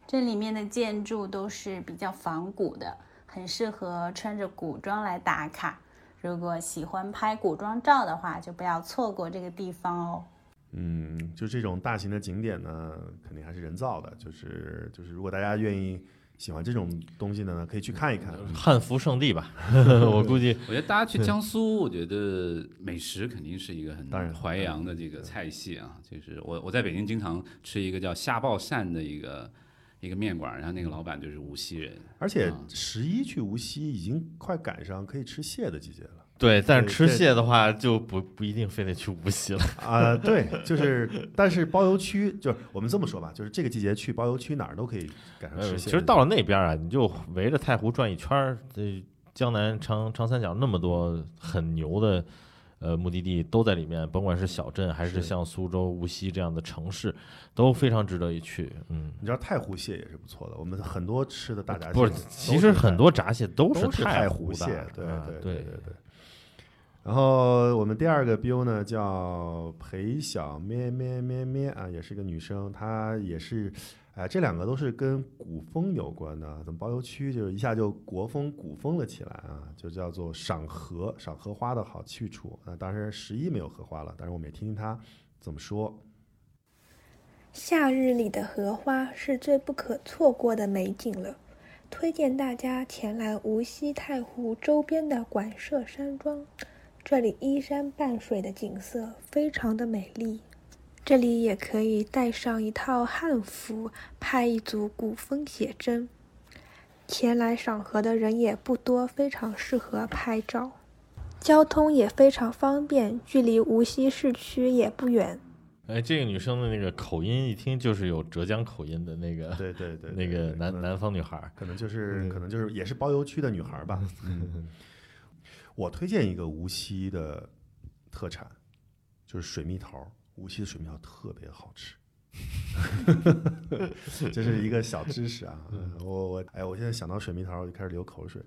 这里面的建筑都是比较仿古的，很适合穿着古装来打卡。如果喜欢拍古装照的话，就不要错过这个地方哦。
嗯，就这种大型的景点呢，肯定还是人造的，就是就是，如果大家愿意。喜欢这种东西的呢，可以去看一看
汉服圣地吧。我估计，
我觉得大家去江苏，我觉得美食肯定是一个很
当然
淮扬的这个菜系啊。就是我我在北京经常吃一个叫虾爆鳝的一个一个面馆，然后那个老板就是无锡人，
而且
啊
十一去无锡已经快赶上可以吃蟹的季节了。
对，但是吃蟹的话就不不一定非得去无锡了。
啊、对，就是，但是包邮区就是我们这么说吧，就是这个季节去包邮区哪儿都可以赶上
呃
吃蟹。
其实到了那边啊，你就围着太湖转一圈儿，这江南长长三角那么多很牛的呃目的地都在里面，甭管是小镇还是
是
像苏州、无锡这样的城市，都非常值得一去。嗯，
你知道太湖蟹也是不错的，我们很多吃的大闸蟹
不是，其实很多闸蟹都
都是太
湖
蟹，对
啊
对
对
对对。然后我们第二个 biu 呢叫裴小咩咩咩咩啊，也是个女生，她也是，哎、这两个都是跟古风有关的。咱们包邮区就是一下就国风古风了起来啊，就叫做赏荷，赏荷花的好去处。那当然十一没有荷花了，但是我们也听听他怎么说。
夏日里的荷花是最不可错过的美景了，推荐大家前来无锡太湖周边的馆舍山庄，这里依山傍水的景色非常的美丽。这里也可以带上一套汉服，拍一组古风写真。前来赏荷的人也不多，非常适合拍照。交通也非常方便，距离无锡市区也不远。
哎，这个女生的那个口音一听就是有浙江口音的那个，
对对对，
那个南南方女孩儿。
可能就是可能就是也是包邮区的女孩吧。嗯，我推荐一个无锡的特产，就是水蜜桃。无锡的水蜜桃特别好吃，这是一个小知识啊。我我哎，我现在想到水蜜桃，我就开始流口水。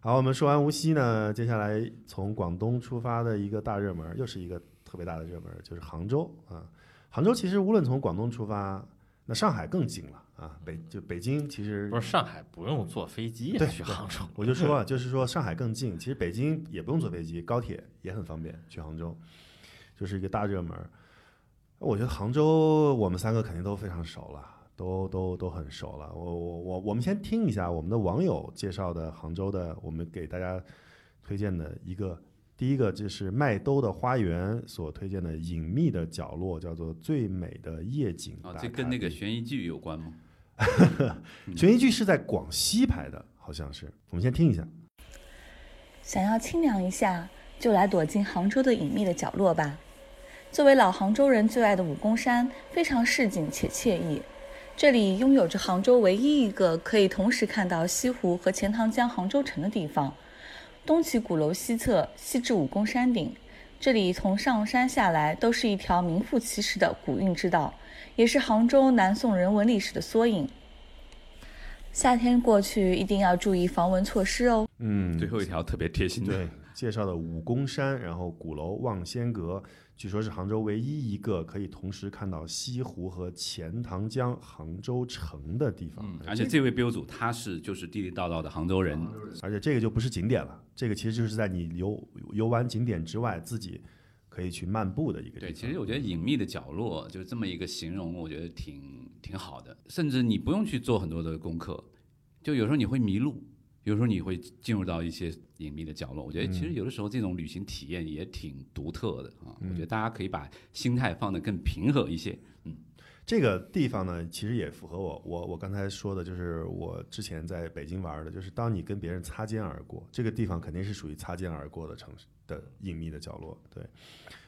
好，我们说完无锡呢，接下来从广东出发的一个大热门，又是一个特别大的热门，就是杭州啊。杭州其实无论从广东出发，那上海更近了啊。北就北京其实
不是上海不用坐飞机
对
去杭州，
我就说啊，就是说上海更近，其实北京也不用坐飞机，高铁也很方便去杭州，就是一个大热门。我觉得杭州我们三个肯定都非常熟了，都都都很熟了。我我我我们先听一下我们的网友介绍的杭州的，我们给大家推荐的一个，第一个就是麦兜的花园所推荐的隐秘的角落，叫做最美的夜景
啊，
打
这跟那个悬疑剧有关吗？
悬疑剧是在广西拍的，好像是。我们先听一下。
想要清凉一下，就来躲进杭州的隐秘的角落吧。作为老杭州人最爱的武功山，非常市井且惬意。这里拥有着杭州唯一一个可以同时看到西湖和钱塘江杭州城的地方。东起鼓楼西侧，西至武功山顶，这里从上山下来都是一条名副其实的古韵之道，也是杭州南宋人文历史的缩影。夏天过去一定要注意防蚊措施哦。
嗯，
最后一条特别贴心的，
对，介绍的武功山，然后鼓楼望仙阁，据说是杭州唯一一个可以同时看到西湖和钱塘江杭州城的地方。
嗯，而且这位标主他是就是地地道道的杭州人，
而且这个就不是景点了，这个其实就是在你游游玩景点之外，自己可以去漫步的一个地
对，其实我觉得隐秘的角落就是这么一个形容，我觉得挺挺好的。甚至你不用去做很多的功课，就有时候你会迷路，有时候你会进入到一些隐秘的角落。我觉得其实有的时候这种旅行体验也挺独特的啊。我觉得大家可以把心态放得更平和一些。嗯，
这个地方呢，其实也符合我我我刚才说的，就是我之前在北京玩的，就是当你跟别人擦肩而过，这个地方肯定是属于擦肩而过的城市的隐秘的角落。对，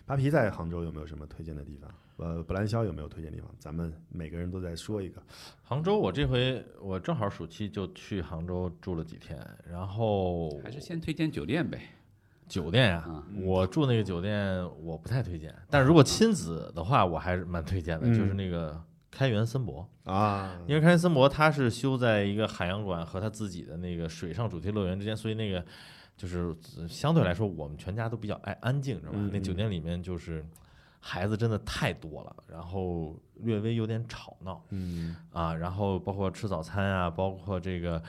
扒皮在杭州有没有什么推荐的地方？呃，布兰肖有没有推荐地方？咱们每个人都在说一个。
杭州，我这回我正好暑期就去杭州住了几天，然后
还是先推荐酒店呗。
酒店呀、
啊
我住那个酒店我不太推荐，但是如果亲子的话，我还是蛮推荐的，
嗯
就是那个开元森博。
啊，
因为开元森博它是修在一个海洋馆和它自己的那个水上主题乐园之间，所以那个就是呃相对来说我们全家都比较爱安静，知道吧？那酒店里面就是孩子真的太多了，然后略微有点吵闹
嗯
啊，然后包括吃早餐啊，包括这个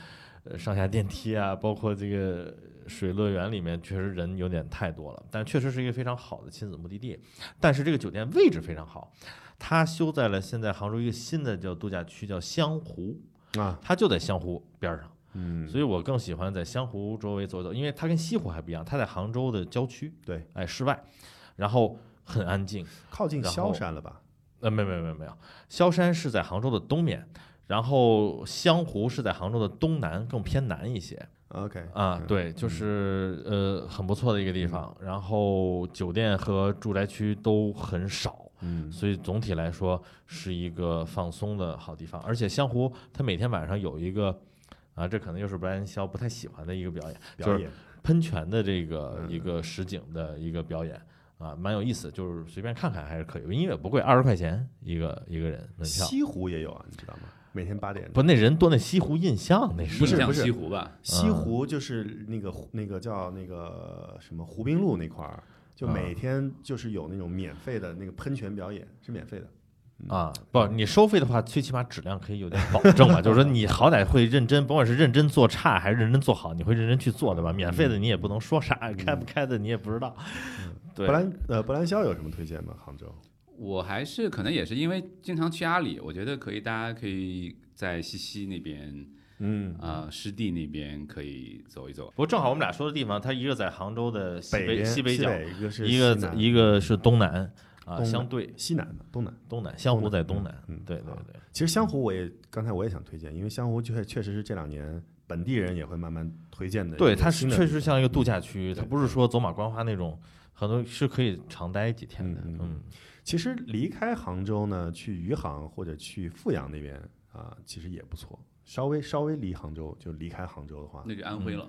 呃上下电梯啊，包括这个水乐园里面确实人有点太多了，但确实是一个非常好的亲子目的地。但是这个酒店位置非常好，它修在了现在杭州一个新的叫度假区，叫湘湖，
啊，
它就在湘湖边儿上。
嗯，
所以我更喜欢在湘湖周围走走，因为它跟西湖还不一样，它在杭州的郊区，
对，
哎，室外，然后很安静。
靠近萧山了吧？
呃，没有没有没有没有，萧山是在杭州的东面，然后湘湖是在杭州的东南，更偏南一些
OK
啊，
嗯
对，就是呃很不错的一个地方。然后酒店和住宅区都很少，
嗯
所以总体来说是一个放松的好地方。而且湘湖它每天晚上有一个啊，这可能又是白兰肖不太喜欢的一个表演，就是喷泉的这个
嗯
一个实景的一个表演。啊，蛮有意思，就是随便看看还是可以，音乐不贵，二十块钱一个一个人门票。
西湖也有啊，你知道吗？每天八点
不，那人多，那西湖印象那
不是不是
西湖吧？
西湖就是那个湖那个叫那个什么湖滨路那块儿，就每天就是有那种免费的那个喷泉表演，是免费的。
啊，不，你收费的话，最起码质量可以有点保证吧？就是说你好歹会认真，甭管是认真做差还是认真做好，你会认真去做对吧？免费的你也不能说啥，开不开的你也不知道。对
布，兰呃布兰肖有什么推荐吗？杭州？
我还是可能也是因为经常去阿里，我觉得可以，大家可以在西溪那边，
嗯
啊，湿地那边可以走一走。
不过正好我们俩说的地方，它一个在杭州的西北
北
西北角，
一个是
一个在一个是东南啊，相对
西南的东南。
东南，湘湖在东南。
嗯，
对对对。
其实湘湖我也刚才我也想推荐，因为湘湖确确实是这两年本地人也会慢慢推荐的
对，它是确实像一个度假区，它不是说走马观花那种，很多是可以长待几天的。
嗯其实离开杭州呢，去余杭或者去富阳那边啊，其实也不错。稍微稍微离杭州，就离开杭州的话，
那就安徽了。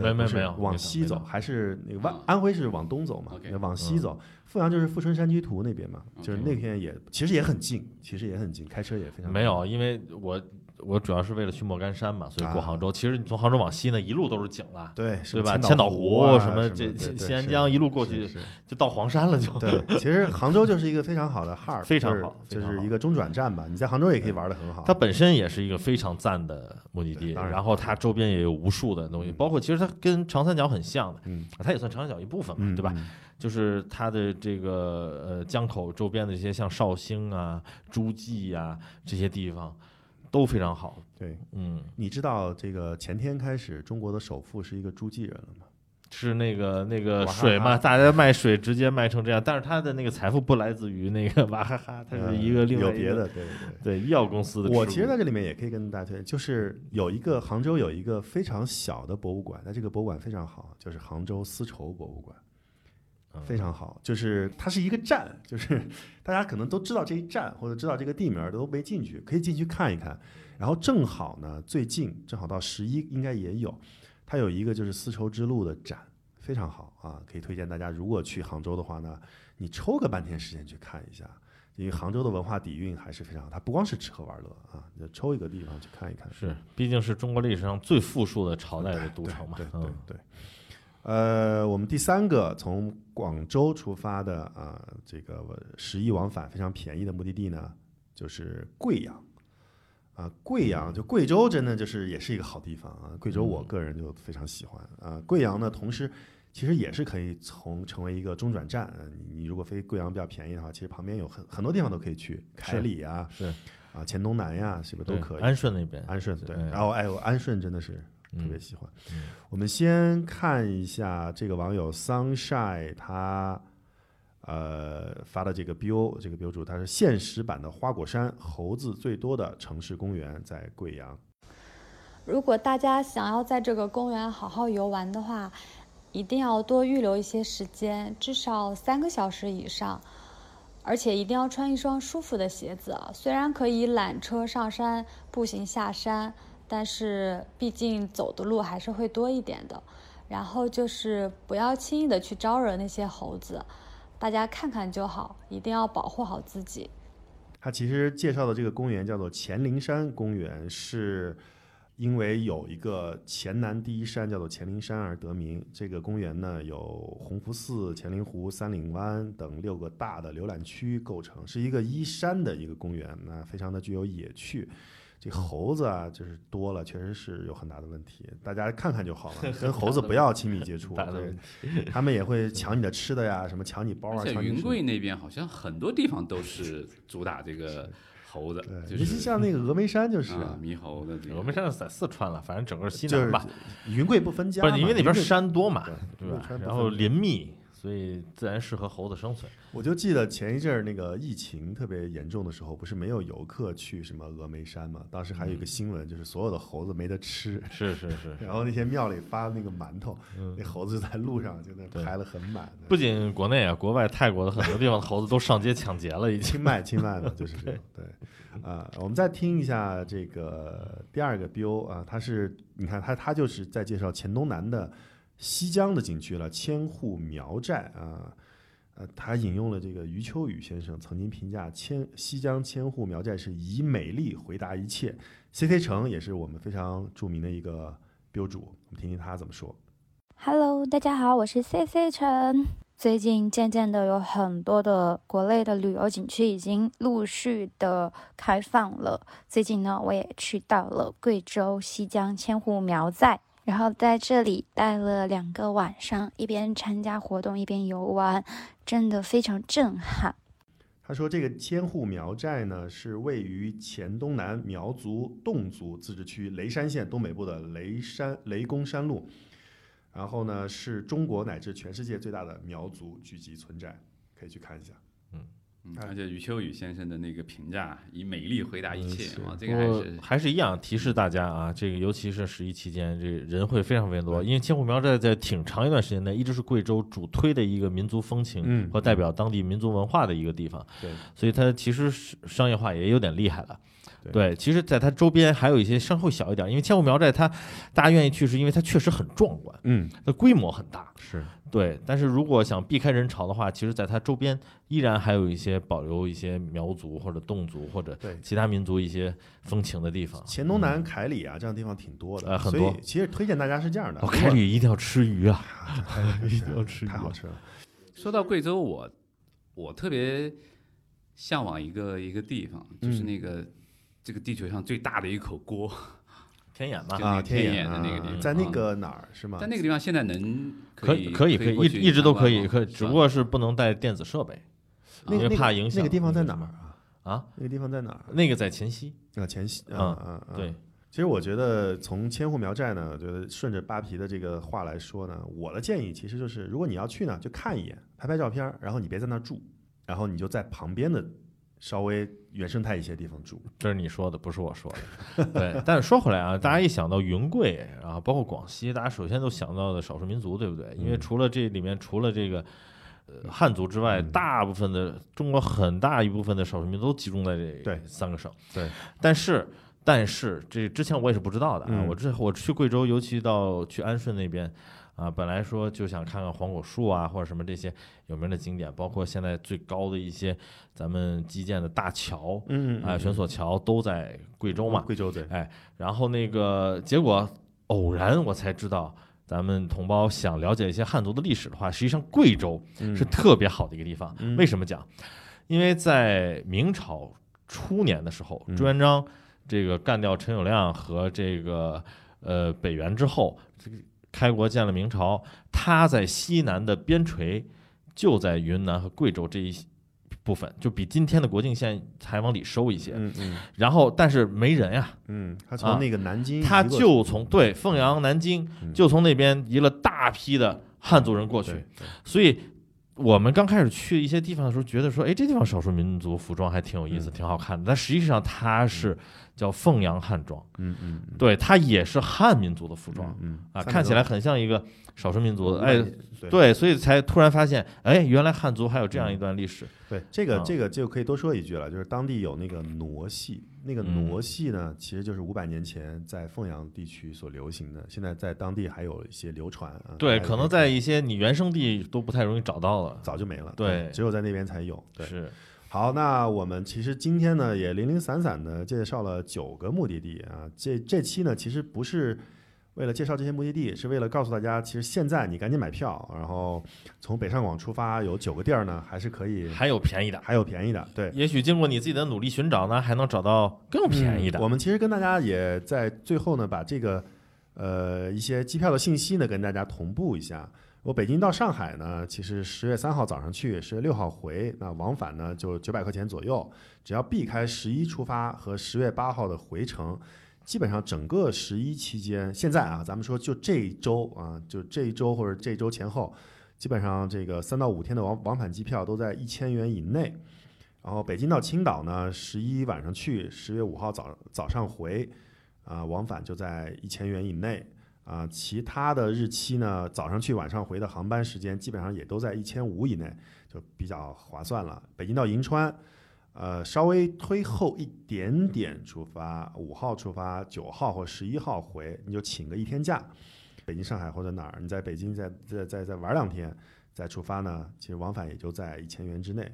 没没没有
往西走，还是那个万
啊。
安徽是往东走嘛往西
嗯。
走。阜阳就是富春山居图那边嘛，就是那片也其实也很近，其实也很近，开车也非常
没有，因为我我主要是为了去莫干山嘛，所以过
啊
杭州。其实你从杭州往西呢，一路都是景了。
对什
对吧？
千
千岛
湖啊
什么这西
对是
西安江一路过去就到黄山了，就
对，其实杭州就是一个非常好的 hub，
非常好非常好
就是一个中转站吧。你在杭州也可以玩的很好。
它本身也是一个非常赞的目的地，
然
然后它周边也有无数的东西，包括其实它跟长三角很像的，
嗯
它也算长三角一部分嘛，
嗯，
对吧？
嗯？
就是它的这个呃江口周边的这些像绍兴啊、诸暨啊这些地方都非常好，
对，
嗯，
你知道这个前天开始，中国的首富是一个诸暨人了吗？
是那个那个水嘛，
哈
大家卖水直接卖成这样，但是他的那个财富不来自于那个 娃哈哈，他是一个另外一个
呃有别的，对对对。
对医药公司的。
我其实在这里面也可以跟大家推荐，就是有一个杭州有一个非常小的博物馆，但这个博物馆非常好，就是杭州丝绸博物馆，
嗯
非常好。就是它是一个站，就是 大家可能都知道这一站或者知道这个地名儿都没进去，可以进去看一看。然后正好呢，最近正好到十一应该也有，它有一个就是丝绸之路的展，非常好啊，可以推荐大家。如果去杭州的话呢，你抽个半天时间去看一下。因为杭州的文化底蕴还是非常好，它不光是吃喝玩乐啊，你就抽一个地方去看一看。
是，毕竟是中国历史上最富庶的朝代的都城嘛。
对对
嗯
对。呃，我们第三个从广州出发的啊、这个十一往返非常便宜的目的地呢，就是贵阳。啊，贵阳就贵州，真的就是也是一个好地方啊。贵州我个人就非常喜欢啊。贵阳呢，同时其实也是可以从成为一个中转站。呃你你如果飞贵阳比较便宜的话，其实旁边有很很多地方都可以去，凯里啊，
是
啊，黔东南呀，是不是都可以？
安顺那边，
安顺对，
嗯
然后哎，呦安顺真的是特别
嗯
喜欢。
嗯
我们先看一下这个网友 sunshine 他呃发的这个 BO 这个标注，他是现实版的花果山，猴子最多的城市公园在贵阳。
如果大家想要在这个公园好好游玩的话，一定要多预留一些时间，至少三个小时以上，而且一定要穿一双舒服的鞋子啊。虽然可以缆车上山、步行下山，但是毕竟走的路还是会多一点的。然后就是不要轻易的去招惹那些猴子，大家看看就好，一定要保护好自己。
他其实介绍的这个公园叫做黔灵山公园，是因为有一个黔南第一山叫做黔灵山而得名。这个公园呢，有洪福寺、黔灵湖、三岭湾等六个大的浏览区构成，是一个依山的一个公园，那非常的具有野趣。这猴子啊，就是多了，确实是有很大的问题。大家看看就好了，跟猴子不要亲密接触，
大的
对
问
他们也会抢你的吃的呀，什么抢你包啊，
而且
抢你什么
云贵那边好像很多地方都是主打这个猴子，
尤其像那个峨眉山就是
啊猕猴的
峨眉山是在四川了，反正整个西
就是
南吧，
云贵不分家，
不是因为那边山多嘛，
对
对吧然后林密，所以自然适合猴子生存。
我就记得前一阵儿那个疫情特别严重的时候，不是没有游客去什么峨眉山嘛？当时还有一个新闻，就是所有的猴子没得吃。
是是是。
然后那些庙里发那个馒头，那猴子就在路上就那排了很满。
不仅国内啊，国外泰国的很多地方的猴子都上街抢劫了，已经
清迈清迈的就是这样。对，啊，我们再听一下这个第二个 BO 啊，他是你看他他就是在介绍黔东南的。西江的景区了，千户苗寨啊，呃，他引用了这个余秋雨先生曾经评价千西江千户苗寨是以美丽回答一切。CC 城也是我们非常著名的一个标主，我们听听他怎么说。
Hello，大家好，我是 CC 城。最近渐渐的有很多的国内的旅游景区已经陆续的开放了。最近呢，我也去到了贵州西江千户苗寨。然后在这里待了两个晚上，一边参加活动一边游玩，真的非常震撼。
他说：“这个千户苗寨呢，是位于黔东南苗族侗族自治区雷山县东北部的雷山雷公山路，然后呢，是中国乃至全世界最大的苗族聚集村寨，可以去看一下。”嗯。
而且余秋雨先生的那个评价，以美丽回答一切啊，这个
还
是
还是一样提示大家啊，这个尤其是十一期间，这人会非常非常多，因为千户苗寨在挺长一段时间内一直是贵州主推的一个民族风情和代表当地民族文化的一个地方，
对，
所以它其实商业化也有点厉害了。对，其实，在它周边还有一些稍微小一点，因为千户苗寨它大家愿意去，是因为它确实很壮观，
嗯，
它规模很大，
是
对。但是如果想避开人潮的话，其实在它周边依然还有一些保留一些苗族或者侗族或者其他民族一些风情的地方。
黔东南凯里啊，这样的地方挺多的，
很多。
其实推荐大家是这样的，
凯里一定要吃鱼啊 一定要吃鱼，
太好吃了。
说到贵州，我我特别向往一个一个地方，就是那个。这个地球上最大的一口锅，
天眼嘛
啊，
天
眼
的那个地方，
在那个哪儿是吗？
在那个地方现在能
可
以
可以可以一一直都可以，可只不过
是
不能带电子设备，
因
为怕影响。
那个地方在哪儿啊？
啊，
那个地方在哪儿？
那个在黔西
啊，黔西啊啊
对。
其实我觉得从千户苗寨呢，我觉得顺着扒皮的这个话来说呢，我的建议其实就是，如果你要去呢，就看一眼，拍拍照片，然后你别在那住，然后你就在旁边的。稍微原生态一些地方住，
这是你说的，不是我说的。对，但是说回来啊，大家一想到云贵，然后包括广西，大家首先都想到的少数民族，对不对？因为除了这里面除了这个呃汉族之外，大部分的中国很大一部分的少数民族都集中在这三个省。
对，
但是但是这之前我也是不知道的啊，我这我去贵州，尤其到去安顺那边。啊，本来说就想看看黄果树啊，或者什么这些有名的景点，包括现在最高的一些咱们基建的大桥，
嗯
啊，悬索桥都在贵州嘛，
贵州对，
哎，然后那个结果偶然我才知道，咱们同胞想了解一些汉族的历史的话，实际上贵州是特别好的一个地方。为什么讲？因为在明朝初年的时候，朱元璋这个干掉陈友谅和这个呃北元之后，这个。开国建了明朝，它在西南的边陲，就在云南和贵州这一部分，就比今天的国境线还往里收一些。
嗯嗯。
然后，但是没人呀。
嗯。他从那个南京，
他就从对凤阳、南京，就从那边移了大批的汉族人过去。所以，我们刚开始去一些地方的时候，觉得说，哎，这地方少数民族服装还挺有意思，挺好看的。但实际上，它是。叫凤阳汉装，
嗯嗯，
对，它也是汉民族的服装，
嗯
啊，看起来很像一个少数民族的，哎，对，所以才突然发现，哎，原来汉族还有这样一段历史。
对，这个这个就可以多说一句了，就是当地有那个傩戏，那个傩戏呢，其实就是五百年前在凤阳地区所流行的，现在在当地还有一些流传。
对，可能在一些你原生地都不太容易找到了，
早就没了。
对，
只有在那边才有。
是。
好，那我们其实今天呢也零零散散的介绍了九个目的地啊。这这期呢其实不是为了介绍这些目的地，是为了告诉大家，其实现在你赶紧买票，然后从北上广出发，有九个地儿呢，还是可以，
还有便宜的，
还有便宜的。对，
也许经过你自己的努力寻找呢，还能找到更便宜的。
我们其实跟大家也在最后呢，把这个呃一些机票的信息呢跟大家同步一下。我北京到上海呢，其实十月三号早上去，十月六号回，那往返呢就九百块钱左右。只要避开十一出发和十月八号的回程，基本上整个十一期间，现在啊，咱们说就这一周啊，就这一周或者这周前后，基本上这个三到五天的往往返机票都在一千元以内。然后北京到青岛呢，十一晚上去，十月五号早早上回，啊，往返就在一千元以内。啊，其他的日期呢，早上去晚上回的航班时间基本上也都在一千五以内，就比较划算了。北京到银川，呃，稍微推后一点点出发，五号出发，九号或十一号回，你就请个一天假，北京、上海或者哪儿，你在北京再再再再玩两天再出发呢，其实往返也就在一千元之内。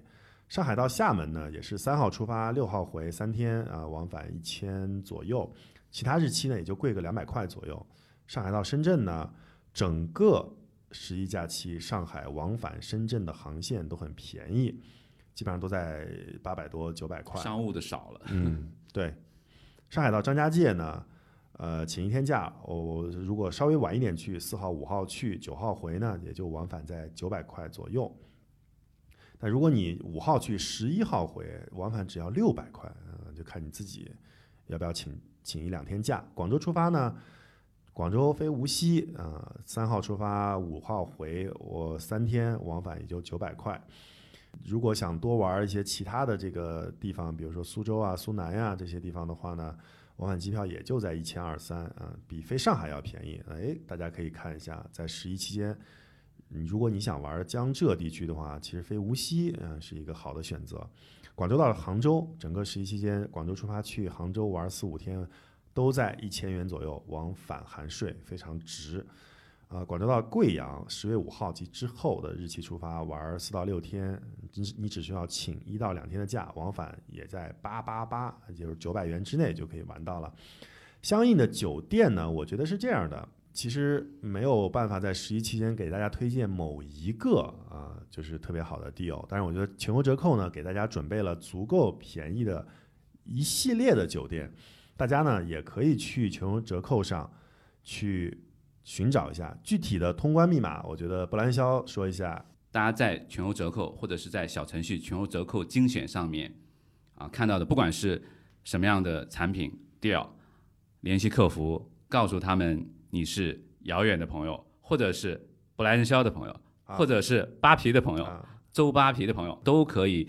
上海到厦门呢，也是三号出发，六号回，三天啊，往返一千左右，其他日期呢也就贵个两百块左右。上海到深圳呢，整个十一假期，上海往返深圳的航线都很便宜，基本上都在八百多、九百块。
商务的少了。
嗯，对。上海到张家界呢，呃，请一天假，我如果稍微晚一点去，四号、五号去，九号回呢，也就往返在九百块左右。但如果你五号去，十一号回，往返只要六百块，嗯，就看你自己要不要请请一两天假。广州出发呢？广州飞无锡，啊，三号出发，五号回，我三天往返也就九百块。如果想多玩一些其他的这个地方，比如说苏州啊、苏南呀这些地方的话呢，往返机票也就在一千二三，啊，比飞上海要便宜。哎，大家可以看一下，在十一期间，如果你想玩江浙地区的话，其实飞无锡，嗯，是一个好的选择。广州到了杭州，整个十一期间，广州出发去杭州玩四五天。都在一千元左右，往返含税非常值。啊，广州到贵阳，十月五号及之后的日期出发，玩四到六天，你你只需要请一到两天的假，往返也在八八八，就是九百元之内就可以玩到了。相应的酒店呢，我觉得是这样的，其实没有办法在十一期间给大家推荐某一个啊，就是特别好的 deal。但是我觉得全国折扣呢，给大家准备了足够便宜的一系列的酒店。大家呢也可以去全球折扣上去寻找一下。具体的通关密码。我觉得布兰肖说一下，
大家在全球折扣或者是在小程序全球折扣精选上面啊看到的，不管是什么样的产品 deal，联系客服，告诉他们你是遥远的朋友，或者是布兰肖的朋友，或者是扒皮的朋友，周扒皮的朋友，都可以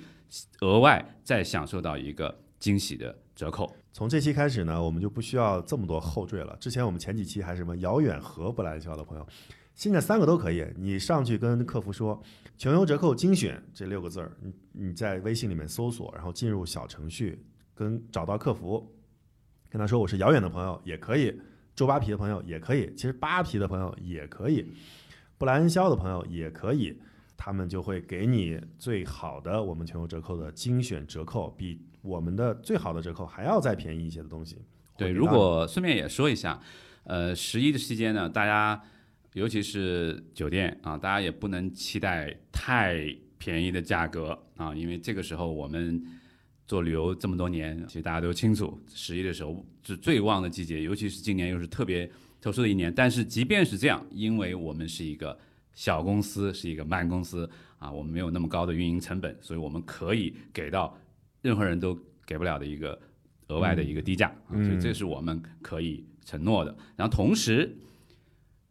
额外再享受到一个惊喜的折扣。
从这期开始呢，我们就不需要这么多后缀了。之前我们前几期还是什么遥远和不来销的朋友，现在三个都可以。你上去跟客服说“穷游折扣精选”这六个字儿，你你在微信里面搜索，然后进入小程序，跟找到客服，跟他说我是遥远的朋友也可以，周扒皮的朋友也可以，其实扒皮的朋友也可以，布莱恩肖的朋友也可以，他们就会给你最好的我们全球折扣的精选折扣，比。我们的最好的折扣还要再便宜一些的东西。
对，如果顺便也说一下，呃，十一的期间呢，大家尤其是酒店啊，大家也不能期待太便宜的价格啊，因为这个时候我们做旅游这么多年，其实大家都清楚，十一的时候是最旺的季节，尤其是今年又是特别特殊的一年。但是即便是这样，因为我们是一个小公司，是一个慢公司啊，我们没有那么高的运营成本，所以我们可以给到。任何人都给不了的一个额外的一个低价，啊所以这是我们可以承诺的。然后同时，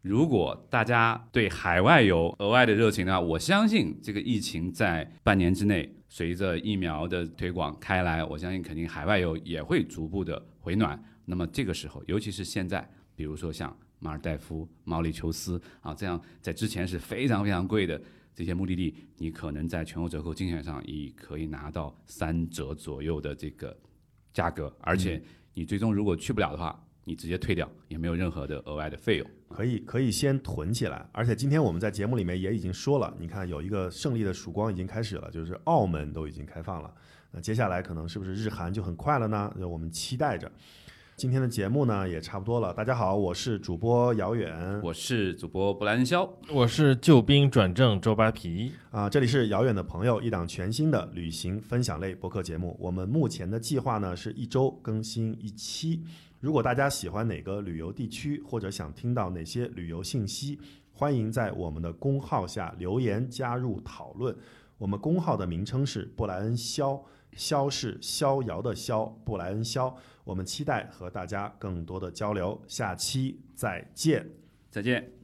如果大家对海外有额外的热情呢，我相信这个疫情在半年之内，随着疫苗的推广开来，我相信肯定海外游也会逐步的回暖。那么这个时候，尤其是现在，比如说像马尔代夫、毛里求斯啊，这样在之前是非常非常贵的。这些目的地，你可能在全国折扣精选上已可以拿到三折左右的这个价格，而且你最终如果去不了的话，你直接退掉，也没有任何的额外的费用。
可以可以先囤起来，而且今天我们在节目里面也已经说了，你看有一个胜利的曙光已经开始了，就是澳门都已经开放了，那接下来可能是不是日韩就很快了呢？我们期待着。今天的节目呢也差不多了。大家好，我是主播姚远，
我是主播布兰肖，
我是救兵转正周扒皮
啊。这里是遥远的朋友，一档全新的旅行分享类播客节目。我们目前的计划呢是一周更新一期。如果大家喜欢哪个旅游地区，或者想听到哪些旅游信息，欢迎在我们的公号下留言加入讨论。我们公号的名称是布莱恩肖。肖是逍遥的肖，布莱恩肖。我们期待和大家更多的交流，下期再见，
再见。